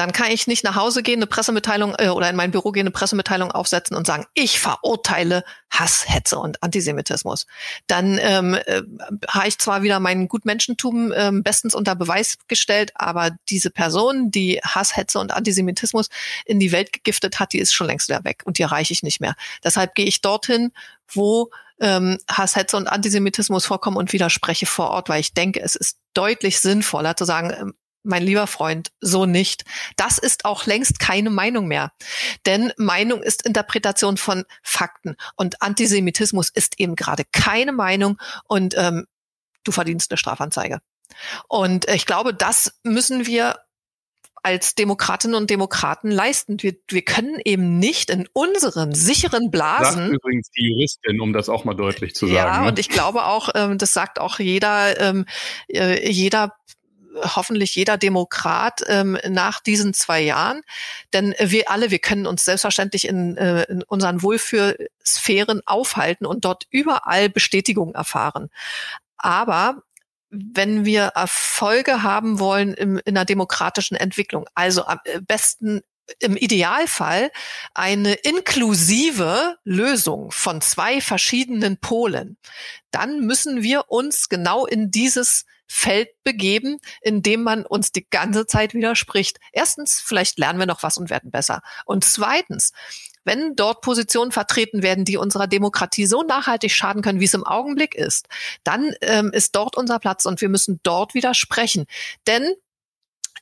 dann kann ich nicht nach Hause gehen, eine Pressemitteilung äh, oder in mein Büro gehen, eine Pressemitteilung aufsetzen und sagen, ich verurteile Hass, Hetze und Antisemitismus. Dann ähm, äh, habe ich zwar wieder mein Gutmenschentum äh, bestens unter Beweis gestellt, aber diese Person, die Hass, Hetze und Antisemitismus in die Welt gegiftet hat, die ist schon längst wieder weg und die erreiche ich nicht mehr. Deshalb gehe ich dorthin, wo ähm, Hass, Hetze und Antisemitismus vorkommen und widerspreche vor Ort, weil ich denke, es ist deutlich sinnvoller zu sagen, ähm, mein lieber Freund, so nicht. Das ist auch längst keine Meinung mehr. Denn Meinung ist Interpretation von Fakten. Und Antisemitismus ist eben gerade keine Meinung und ähm, du verdienst eine Strafanzeige. Und ich glaube, das müssen wir als Demokratinnen und Demokraten leisten. Wir, wir können eben nicht in unseren sicheren Blasen. Sagt übrigens die Juristin, um das auch mal deutlich zu sagen. Ja, ne? und ich glaube auch, ähm, das sagt auch jeder, ähm, äh, jeder hoffentlich jeder Demokrat ähm, nach diesen zwei Jahren. Denn wir alle, wir können uns selbstverständlich in, äh, in unseren Wohlfühlsphären aufhalten und dort überall Bestätigung erfahren. Aber wenn wir Erfolge haben wollen im, in einer demokratischen Entwicklung, also am besten im Idealfall eine inklusive Lösung von zwei verschiedenen Polen, dann müssen wir uns genau in dieses Feld begeben, in dem man uns die ganze Zeit widerspricht. Erstens, vielleicht lernen wir noch was und werden besser. Und zweitens, wenn dort Positionen vertreten werden, die unserer Demokratie so nachhaltig schaden können, wie es im Augenblick ist, dann ähm, ist dort unser Platz und wir müssen dort widersprechen. Denn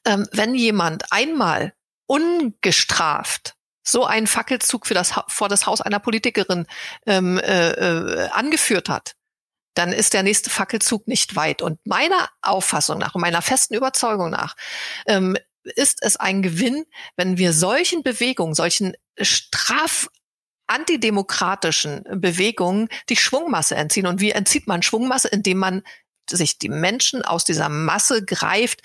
ähm, wenn jemand einmal ungestraft so einen Fackelzug für das, vor das Haus einer Politikerin ähm, äh, äh, angeführt hat, dann ist der nächste Fackelzug nicht weit. Und meiner Auffassung nach und meiner festen Überzeugung nach ähm, ist es ein Gewinn, wenn wir solchen Bewegungen, solchen straf antidemokratischen Bewegungen die Schwungmasse entziehen. Und wie entzieht man Schwungmasse? Indem man sich die Menschen aus dieser Masse greift,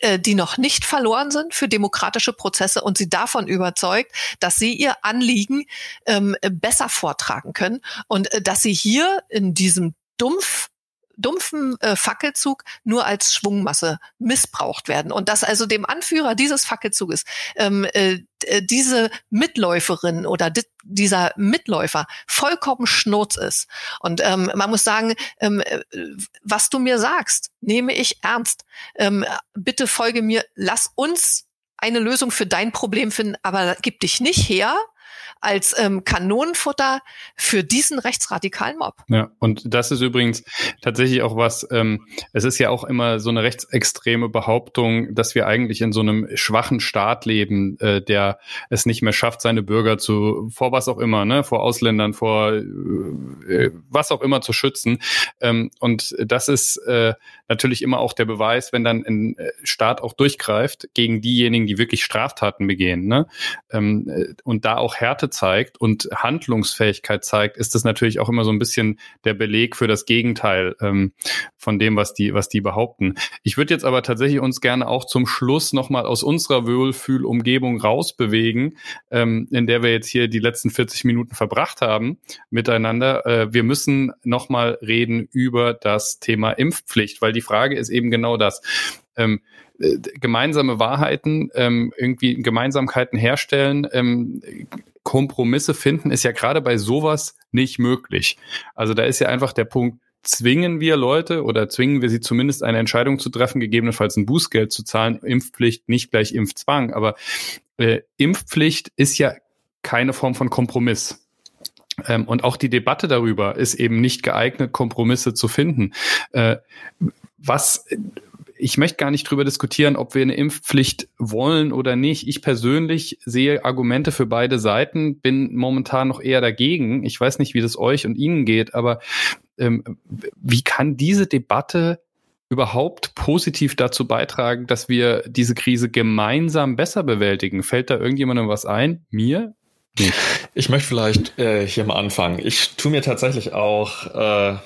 äh, die noch nicht verloren sind für demokratische Prozesse und sie davon überzeugt, dass sie ihr Anliegen ähm, besser vortragen können und äh, dass sie hier in diesem dumpf dumpfen äh, Fackelzug nur als Schwungmasse missbraucht werden und dass also dem Anführer dieses Fackelzuges ähm, äh, diese Mitläuferin oder di dieser Mitläufer vollkommen schnurz ist. Und ähm, man muss sagen, ähm, äh, was du mir sagst, nehme ich ernst. Ähm, bitte folge mir, lass uns eine Lösung für dein Problem finden, aber gib dich nicht her als ähm, Kanonenfutter für diesen rechtsradikalen Mob. Ja, und das ist übrigens tatsächlich auch was, ähm, es ist ja auch immer so eine rechtsextreme Behauptung, dass wir eigentlich in so einem schwachen Staat leben, äh, der es nicht mehr schafft, seine Bürger zu, vor was auch immer, ne, vor Ausländern, vor äh, was auch immer zu schützen. Ähm, und das ist äh, natürlich immer auch der Beweis, wenn dann ein äh, Staat auch durchgreift gegen diejenigen, die wirklich Straftaten begehen, ne? Ähm, äh, und da auch Härte zeigt und Handlungsfähigkeit zeigt, ist das natürlich auch immer so ein bisschen der Beleg für das Gegenteil ähm, von dem, was die, was die behaupten. Ich würde jetzt aber tatsächlich uns gerne auch zum Schluss nochmal aus unserer Wohlfühlumgebung rausbewegen, ähm, in der wir jetzt hier die letzten 40 Minuten verbracht haben miteinander. Äh, wir müssen nochmal reden über das Thema Impfpflicht, weil die Frage ist eben genau das. Ähm, äh, gemeinsame Wahrheiten, ähm, irgendwie Gemeinsamkeiten herstellen, ähm, Kompromisse finden, ist ja gerade bei sowas nicht möglich. Also da ist ja einfach der Punkt, zwingen wir Leute oder zwingen wir sie zumindest eine Entscheidung zu treffen, gegebenenfalls ein Bußgeld zu zahlen. Impfpflicht nicht gleich Impfzwang, aber äh, Impfpflicht ist ja keine Form von Kompromiss. Ähm, und auch die Debatte darüber ist eben nicht geeignet, Kompromisse zu finden. Äh, was ich möchte gar nicht drüber diskutieren, ob wir eine Impfpflicht wollen oder nicht. Ich persönlich sehe Argumente für beide Seiten, bin momentan noch eher dagegen. Ich weiß nicht, wie das euch und Ihnen geht, aber ähm, wie kann diese Debatte überhaupt positiv dazu beitragen, dass wir diese Krise gemeinsam besser bewältigen? Fällt da irgendjemandem was ein? Mir? Ich möchte vielleicht äh, hier mal anfangen. Ich tue mir tatsächlich auch äh,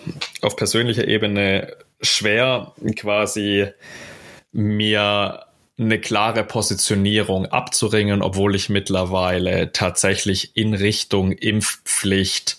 auf persönlicher Ebene schwer, quasi mir eine klare Positionierung abzuringen, obwohl ich mittlerweile tatsächlich in Richtung Impfpflicht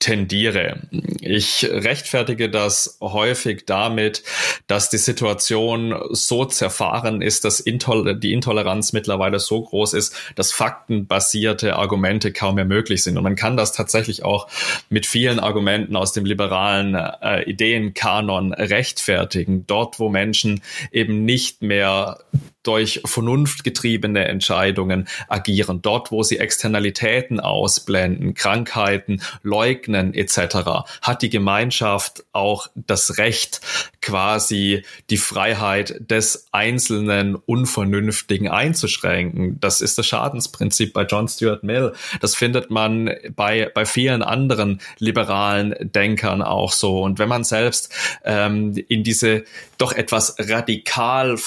tendiere. Ich rechtfertige das häufig damit, dass die Situation so zerfahren ist, dass Intol die Intoleranz mittlerweile so groß ist, dass faktenbasierte Argumente kaum mehr möglich sind. Und man kann das tatsächlich auch mit vielen Argumenten aus dem liberalen äh, Ideenkanon rechtfertigen. Dort, wo Menschen eben nicht mehr durch vernunftgetriebene Entscheidungen agieren. Dort, wo sie Externalitäten ausblenden, Krankheiten leugnen etc., hat die Gemeinschaft auch das Recht, quasi die Freiheit des einzelnen Unvernünftigen einzuschränken. Das ist das Schadensprinzip bei John Stuart Mill. Das findet man bei, bei vielen anderen liberalen Denkern auch so. Und wenn man selbst ähm, in diese doch etwas radikal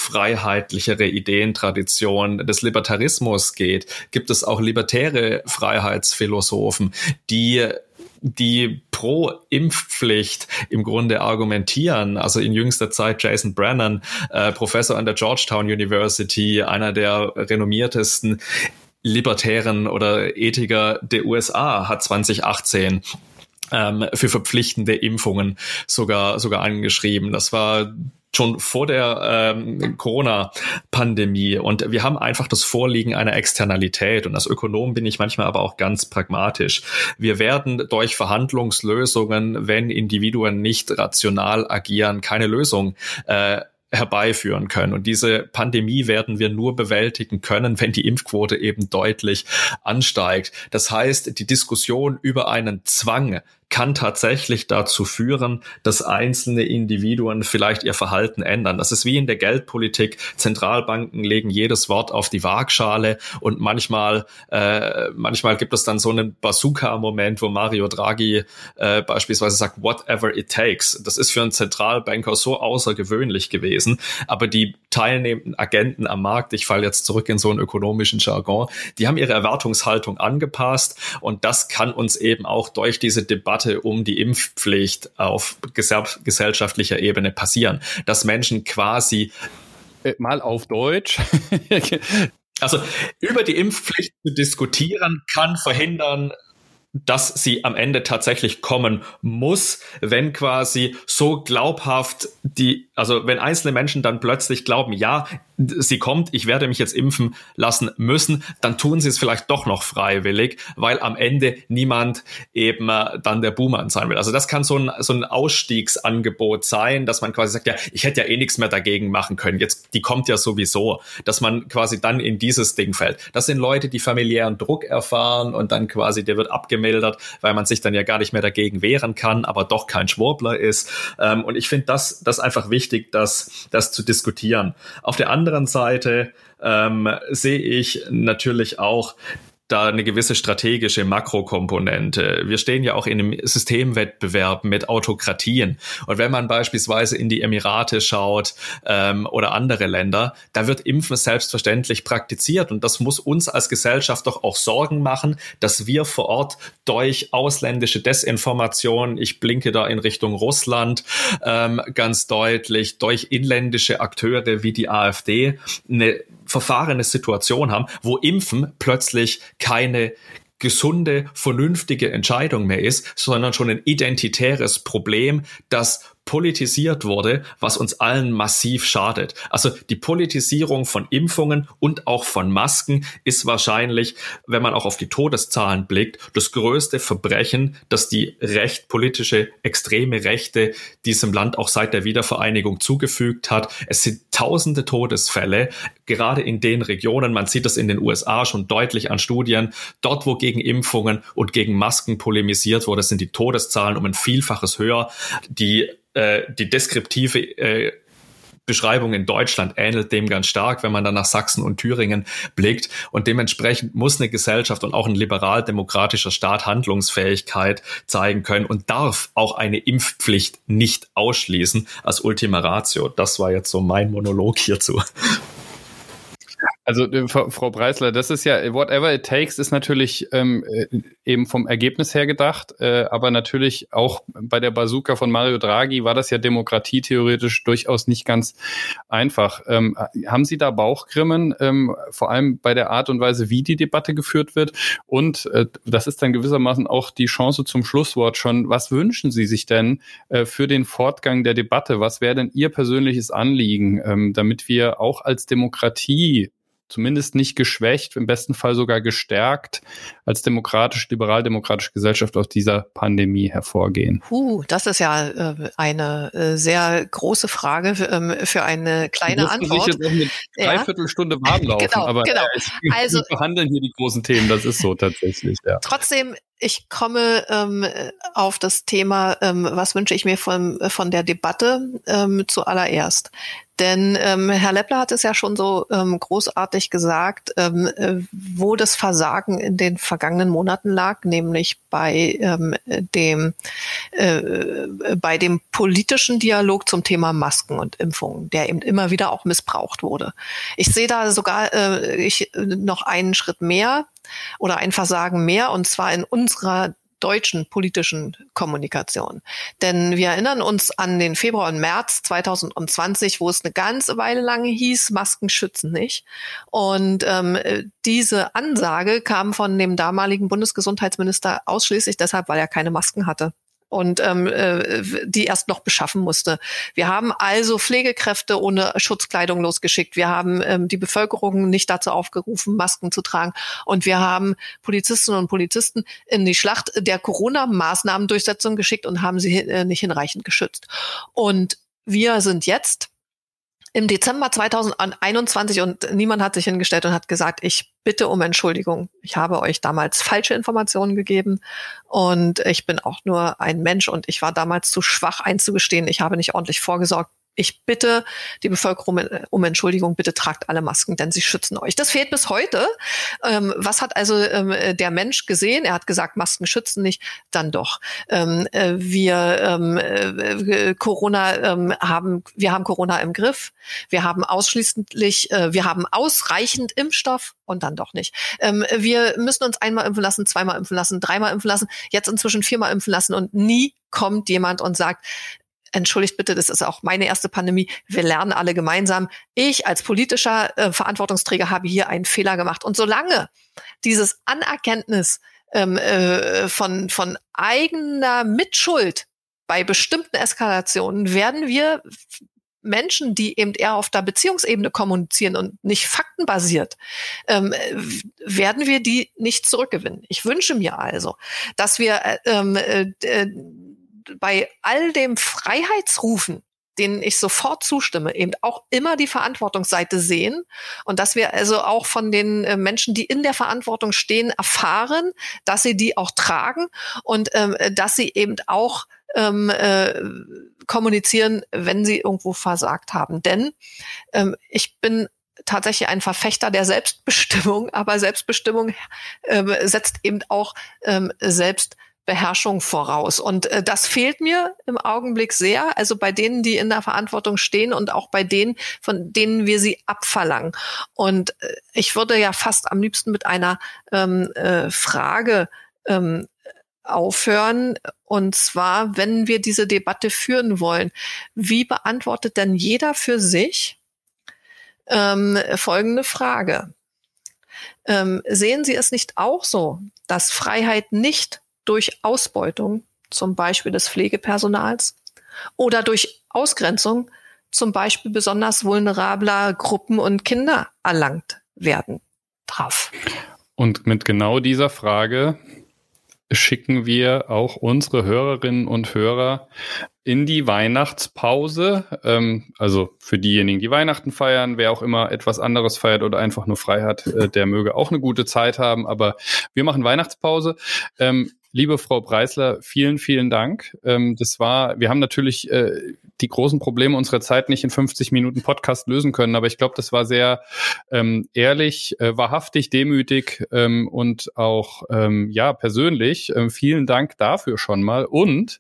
freiheitlichere Ideentradition des Libertarismus geht, gibt es auch libertäre Freiheitsphilosophen, die die pro Impfpflicht im Grunde argumentieren. Also in jüngster Zeit Jason Brennan, äh, Professor an der Georgetown University, einer der renommiertesten Libertären oder Ethiker der USA, hat 2018 ähm, für verpflichtende Impfungen sogar sogar angeschrieben. Das war schon vor der ähm, Corona-Pandemie. Und wir haben einfach das Vorliegen einer Externalität. Und als Ökonom bin ich manchmal aber auch ganz pragmatisch. Wir werden durch Verhandlungslösungen, wenn Individuen nicht rational agieren, keine Lösung äh, herbeiführen können. Und diese Pandemie werden wir nur bewältigen können, wenn die Impfquote eben deutlich ansteigt. Das heißt, die Diskussion über einen Zwang kann tatsächlich dazu führen, dass einzelne Individuen vielleicht ihr Verhalten ändern. Das ist wie in der Geldpolitik. Zentralbanken legen jedes Wort auf die Waagschale und manchmal, äh, manchmal gibt es dann so einen Bazooka-Moment, wo Mario Draghi äh, beispielsweise sagt, whatever it takes. Das ist für einen Zentralbanker so außergewöhnlich gewesen. Aber die teilnehmenden Agenten am Markt, ich falle jetzt zurück in so einen ökonomischen Jargon, die haben ihre Erwartungshaltung angepasst und das kann uns eben auch durch diese Debatte um die Impfpflicht auf gesellschaftlicher Ebene passieren, dass Menschen quasi äh, mal auf Deutsch. also über die Impfpflicht zu diskutieren, kann verhindern, dass sie am Ende tatsächlich kommen muss, wenn quasi so glaubhaft die, also wenn einzelne Menschen dann plötzlich glauben, ja, sie kommt, ich werde mich jetzt impfen lassen müssen, dann tun sie es vielleicht doch noch freiwillig, weil am Ende niemand eben äh, dann der Boomer sein will. Also das kann so ein, so ein Ausstiegsangebot sein, dass man quasi sagt, ja, ich hätte ja eh nichts mehr dagegen machen können. Jetzt, die kommt ja sowieso, dass man quasi dann in dieses Ding fällt. Das sind Leute, die familiären Druck erfahren und dann quasi, der wird abgemildert, weil man sich dann ja gar nicht mehr dagegen wehren kann, aber doch kein Schwurbler ist. Ähm, und ich finde das, das einfach wichtig, das, das zu diskutieren. Auf der anderen anderen Seite ähm, sehe ich natürlich auch da eine gewisse strategische Makrokomponente. Wir stehen ja auch in einem Systemwettbewerb mit Autokratien. Und wenn man beispielsweise in die Emirate schaut ähm, oder andere Länder, da wird Impfen selbstverständlich praktiziert. Und das muss uns als Gesellschaft doch auch Sorgen machen, dass wir vor Ort durch ausländische Desinformation, ich blinke da in Richtung Russland ähm, ganz deutlich, durch inländische Akteure wie die AfD, eine verfahrene Situation haben, wo Impfen plötzlich keine gesunde, vernünftige Entscheidung mehr ist, sondern schon ein identitäres Problem, das politisiert wurde, was uns allen massiv schadet. Also die Politisierung von Impfungen und auch von Masken ist wahrscheinlich, wenn man auch auf die Todeszahlen blickt, das größte Verbrechen, das die recht politische extreme Rechte diesem Land auch seit der Wiedervereinigung zugefügt hat. Es sind tausende Todesfälle, gerade in den Regionen, man sieht das in den USA schon deutlich an Studien, dort wo gegen Impfungen und gegen Masken polemisiert wurde, sind die Todeszahlen um ein Vielfaches höher. Die äh, die deskriptive äh, Beschreibung in Deutschland ähnelt dem ganz stark, wenn man dann nach Sachsen und Thüringen blickt. Und dementsprechend muss eine Gesellschaft und auch ein liberal-demokratischer Staat Handlungsfähigkeit zeigen können und darf auch eine Impfpflicht nicht ausschließen als Ultima Ratio. Das war jetzt so mein Monolog hierzu. Also äh, Frau Preisler, das ist ja whatever it takes ist natürlich ähm, äh, eben vom Ergebnis her gedacht, äh, aber natürlich auch bei der Bazooka von Mario Draghi war das ja demokratietheoretisch durchaus nicht ganz einfach. Ähm, haben Sie da Bauchgrimmen, ähm, vor allem bei der Art und Weise, wie die Debatte geführt wird? Und äh, das ist dann gewissermaßen auch die Chance zum Schlusswort schon. Was wünschen Sie sich denn äh, für den Fortgang der Debatte? Was wäre denn Ihr persönliches Anliegen, ähm, damit wir auch als Demokratie zumindest nicht geschwächt, im besten Fall sogar gestärkt als demokratisch, liberal-demokratische Gesellschaft aus dieser Pandemie hervorgehen? Huh, das ist ja äh, eine äh, sehr große Frage für, ähm, für eine kleine Antwort. Sich jetzt auch eine Dreiviertelstunde ja. warm laufen, genau, aber genau. Äh, also, wir behandeln hier die großen Themen, das ist so tatsächlich. Ja. Trotzdem ich komme ähm, auf das Thema, ähm, was wünsche ich mir von, von der Debatte ähm, zuallererst. Denn ähm, Herr Leppler hat es ja schon so ähm, großartig gesagt, ähm, äh, wo das Versagen in den vergangenen Monaten lag, nämlich bei ähm, dem äh, bei dem politischen Dialog zum Thema Masken und Impfungen, der eben immer wieder auch missbraucht wurde. Ich sehe da sogar äh, ich, noch einen Schritt mehr oder ein Versagen mehr, und zwar in unserer deutschen politischen Kommunikation. Denn wir erinnern uns an den Februar und März 2020, wo es eine ganze Weile lang hieß, Masken schützen nicht. Und ähm, diese Ansage kam von dem damaligen Bundesgesundheitsminister ausschließlich deshalb, weil er keine Masken hatte und ähm, äh, die erst noch beschaffen musste. Wir haben also Pflegekräfte ohne Schutzkleidung losgeschickt. Wir haben ähm, die Bevölkerung nicht dazu aufgerufen, Masken zu tragen. Und wir haben Polizistinnen und Polizisten in die Schlacht der Corona-Maßnahmendurchsetzung geschickt und haben sie äh, nicht hinreichend geschützt. Und wir sind jetzt im Dezember 2021 und niemand hat sich hingestellt und hat gesagt, ich bitte um Entschuldigung. Ich habe euch damals falsche Informationen gegeben und ich bin auch nur ein Mensch und ich war damals zu schwach einzugestehen. Ich habe nicht ordentlich vorgesorgt ich bitte die Bevölkerung um Entschuldigung, bitte tragt alle Masken, denn sie schützen euch. Das fehlt bis heute. Ähm, was hat also ähm, der Mensch gesehen? Er hat gesagt, Masken schützen nicht, dann doch. Ähm, äh, wir ähm, äh, Corona ähm, haben, wir haben Corona im Griff. Wir haben ausschließlich, äh, wir haben ausreichend Impfstoff und dann doch nicht. Ähm, wir müssen uns einmal impfen lassen, zweimal impfen lassen, dreimal impfen lassen, jetzt inzwischen viermal impfen lassen und nie kommt jemand und sagt, entschuldigt bitte, das ist auch meine erste Pandemie. Wir lernen alle gemeinsam. Ich als politischer äh, Verantwortungsträger habe hier einen Fehler gemacht. Und solange dieses Anerkenntnis ähm, äh, von, von eigener Mitschuld bei bestimmten Eskalationen werden wir Menschen, die eben eher auf der Beziehungsebene kommunizieren und nicht faktenbasiert, ähm, werden wir die nicht zurückgewinnen. Ich wünsche mir also, dass wir äh, ähm, äh, äh bei all dem Freiheitsrufen, denen ich sofort zustimme, eben auch immer die Verantwortungsseite sehen und dass wir also auch von den äh, Menschen, die in der Verantwortung stehen, erfahren, dass sie die auch tragen und ähm, dass sie eben auch ähm, äh, kommunizieren, wenn sie irgendwo versagt haben. Denn ähm, ich bin tatsächlich ein Verfechter der Selbstbestimmung, aber Selbstbestimmung ähm, setzt eben auch ähm, selbst Beherrschung voraus. Und äh, das fehlt mir im Augenblick sehr. Also bei denen, die in der Verantwortung stehen und auch bei denen, von denen wir sie abverlangen. Und äh, ich würde ja fast am liebsten mit einer ähm, äh, Frage ähm, aufhören. Und zwar, wenn wir diese Debatte führen wollen, wie beantwortet denn jeder für sich ähm, folgende Frage? Ähm, sehen Sie es nicht auch so, dass Freiheit nicht durch Ausbeutung, zum Beispiel des Pflegepersonals oder durch Ausgrenzung zum Beispiel besonders vulnerabler Gruppen und Kinder erlangt werden darf. Und mit genau dieser Frage schicken wir auch unsere Hörerinnen und Hörer in die Weihnachtspause. Ähm, also für diejenigen, die Weihnachten feiern, wer auch immer etwas anderes feiert oder einfach nur frei hat, äh, der möge auch eine gute Zeit haben. Aber wir machen Weihnachtspause. Ähm, liebe Frau Preisler, vielen, vielen Dank. Ähm, das war, wir haben natürlich äh, die großen Probleme unserer Zeit nicht in 50 Minuten Podcast lösen können. Aber ich glaube, das war sehr ähm, ehrlich, äh, wahrhaftig, demütig ähm, und auch ähm, ja persönlich. Ähm, vielen Dank dafür schon mal. Und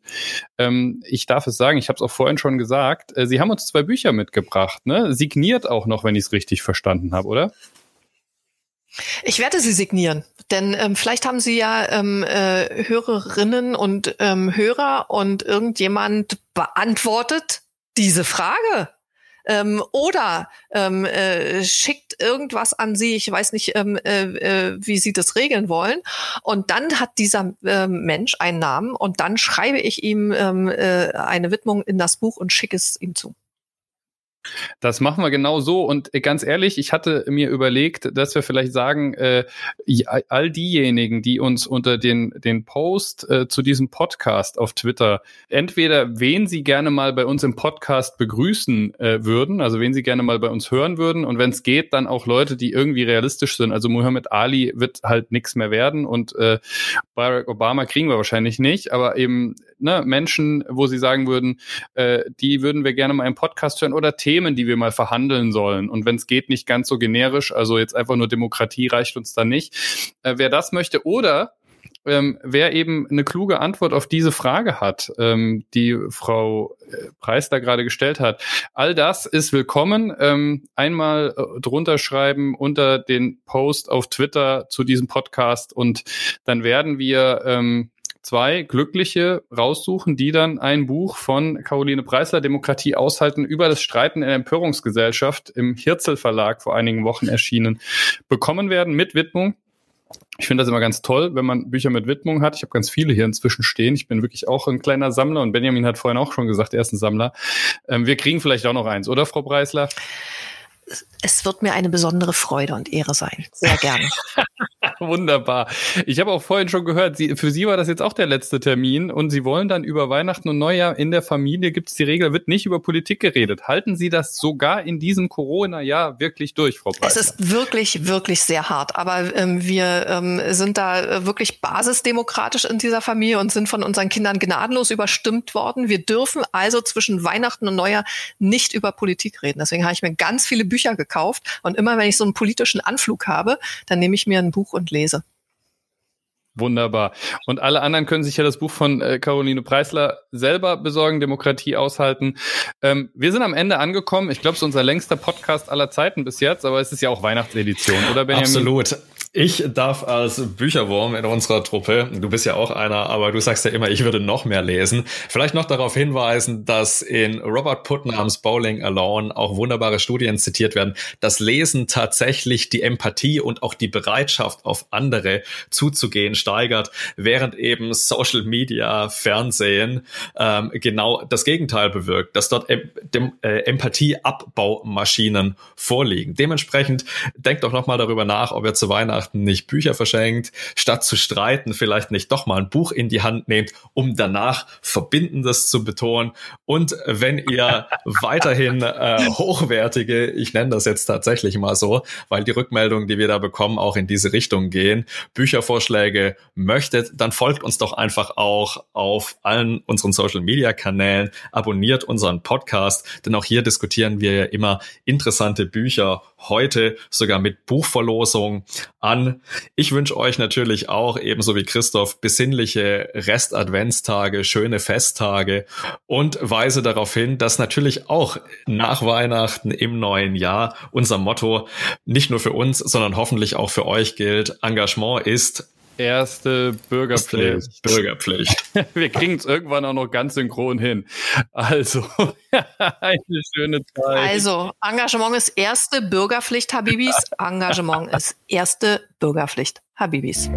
ähm, ich darf es sagen, ich habe es auch vorhin schon gesagt, äh, Sie haben uns zwei Bücher mitgebracht, ne? Signiert auch noch, wenn ich es richtig verstanden habe, oder? Ich werde sie signieren, denn ähm, vielleicht haben Sie ja ähm, äh, Hörerinnen und ähm, Hörer und irgendjemand beantwortet diese Frage. Ähm, oder ähm, äh, schickt irgendwas an Sie, ich weiß nicht, ähm, äh, äh, wie Sie das regeln wollen. Und dann hat dieser äh, Mensch einen Namen und dann schreibe ich ihm ähm, äh, eine Widmung in das Buch und schicke es ihm zu. Das machen wir genau so. Und äh, ganz ehrlich, ich hatte mir überlegt, dass wir vielleicht sagen, äh, all diejenigen, die uns unter den, den Post äh, zu diesem Podcast auf Twitter entweder wen sie gerne mal bei uns im Podcast begrüßen äh, würden, also wen sie gerne mal bei uns hören würden und wenn es geht, dann auch Leute, die irgendwie realistisch sind. Also Muhammad Ali wird halt nichts mehr werden und äh, Barack Obama kriegen wir wahrscheinlich nicht, aber eben ne, Menschen, wo sie sagen würden, äh, die würden wir gerne mal im Podcast hören oder Themen, die wir mal verhandeln sollen. Und wenn es geht, nicht ganz so generisch, also jetzt einfach nur Demokratie reicht uns da nicht. Äh, wer das möchte oder ähm, wer eben eine kluge Antwort auf diese Frage hat, ähm, die Frau äh, Preis da gerade gestellt hat. All das ist willkommen. Ähm, einmal äh, drunter schreiben unter den Post auf Twitter zu diesem Podcast und dann werden wir ähm, zwei Glückliche raussuchen, die dann ein Buch von Caroline Preisler, Demokratie aushalten, über das Streiten in der Empörungsgesellschaft im Hirzel Verlag vor einigen Wochen erschienen, bekommen werden mit Widmung. Ich finde das immer ganz toll, wenn man Bücher mit Widmung hat. Ich habe ganz viele hier inzwischen stehen. Ich bin wirklich auch ein kleiner Sammler und Benjamin hat vorhin auch schon gesagt, er ist ein Sammler. Ähm, wir kriegen vielleicht auch noch eins, oder Frau Preisler? Es wird mir eine besondere Freude und Ehre sein. Sehr gerne. Wunderbar. Ich habe auch vorhin schon gehört, Sie, für Sie war das jetzt auch der letzte Termin und Sie wollen dann über Weihnachten und Neujahr in der Familie, gibt es die Regel, wird nicht über Politik geredet. Halten Sie das sogar in diesem Corona-Jahr wirklich durch, Frau Preisler? Es ist wirklich, wirklich sehr hart. Aber ähm, wir ähm, sind da äh, wirklich basisdemokratisch in dieser Familie und sind von unseren Kindern gnadenlos überstimmt worden. Wir dürfen also zwischen Weihnachten und Neujahr nicht über Politik reden. Deswegen habe ich mir ganz viele Bücher gekauft. Und immer wenn ich so einen politischen Anflug habe, dann nehme ich mir ein Buch und lese. Wunderbar. Und alle anderen können sich ja das Buch von äh, Caroline Preisler selber besorgen, Demokratie aushalten. Ähm, wir sind am Ende angekommen. Ich glaube, es ist unser längster Podcast aller Zeiten bis jetzt, aber es ist ja auch Weihnachtsedition, oder Benjamin? Absolut. Ich darf als Bücherwurm in unserer Truppe, du bist ja auch einer, aber du sagst ja immer, ich würde noch mehr lesen, vielleicht noch darauf hinweisen, dass in Robert Putnams Bowling Alone auch wunderbare Studien zitiert werden, dass Lesen tatsächlich die Empathie und auch die Bereitschaft auf andere zuzugehen steigert, während eben Social Media, Fernsehen ähm, genau das Gegenteil bewirkt, dass dort em äh, Empathieabbaumaschinen vorliegen. Dementsprechend denkt doch nochmal darüber nach, ob ihr zu Weihnachten Weihnachten nicht Bücher verschenkt, statt zu streiten vielleicht nicht doch mal ein Buch in die Hand nehmt, um danach Verbindendes zu betonen. Und wenn ihr weiterhin äh, hochwertige, ich nenne das jetzt tatsächlich mal so, weil die Rückmeldungen, die wir da bekommen, auch in diese Richtung gehen, Büchervorschläge möchtet, dann folgt uns doch einfach auch auf allen unseren Social Media Kanälen, abonniert unseren Podcast, denn auch hier diskutieren wir ja immer interessante Bücher heute sogar mit Buchverlosung an. Ich wünsche euch natürlich auch, ebenso wie Christoph, besinnliche Rest-Adventstage, schöne Festtage und weise darauf hin, dass natürlich auch nach Weihnachten im neuen Jahr unser Motto nicht nur für uns, sondern hoffentlich auch für euch gilt. Engagement ist Erste Bürgerpflicht. Bürgerpflicht. Wir kriegen es irgendwann auch noch ganz synchron hin. Also, eine schöne Zeit. Also, Engagement ist erste Bürgerpflicht, Habibis. Engagement ist erste Bürgerpflicht, Habibis.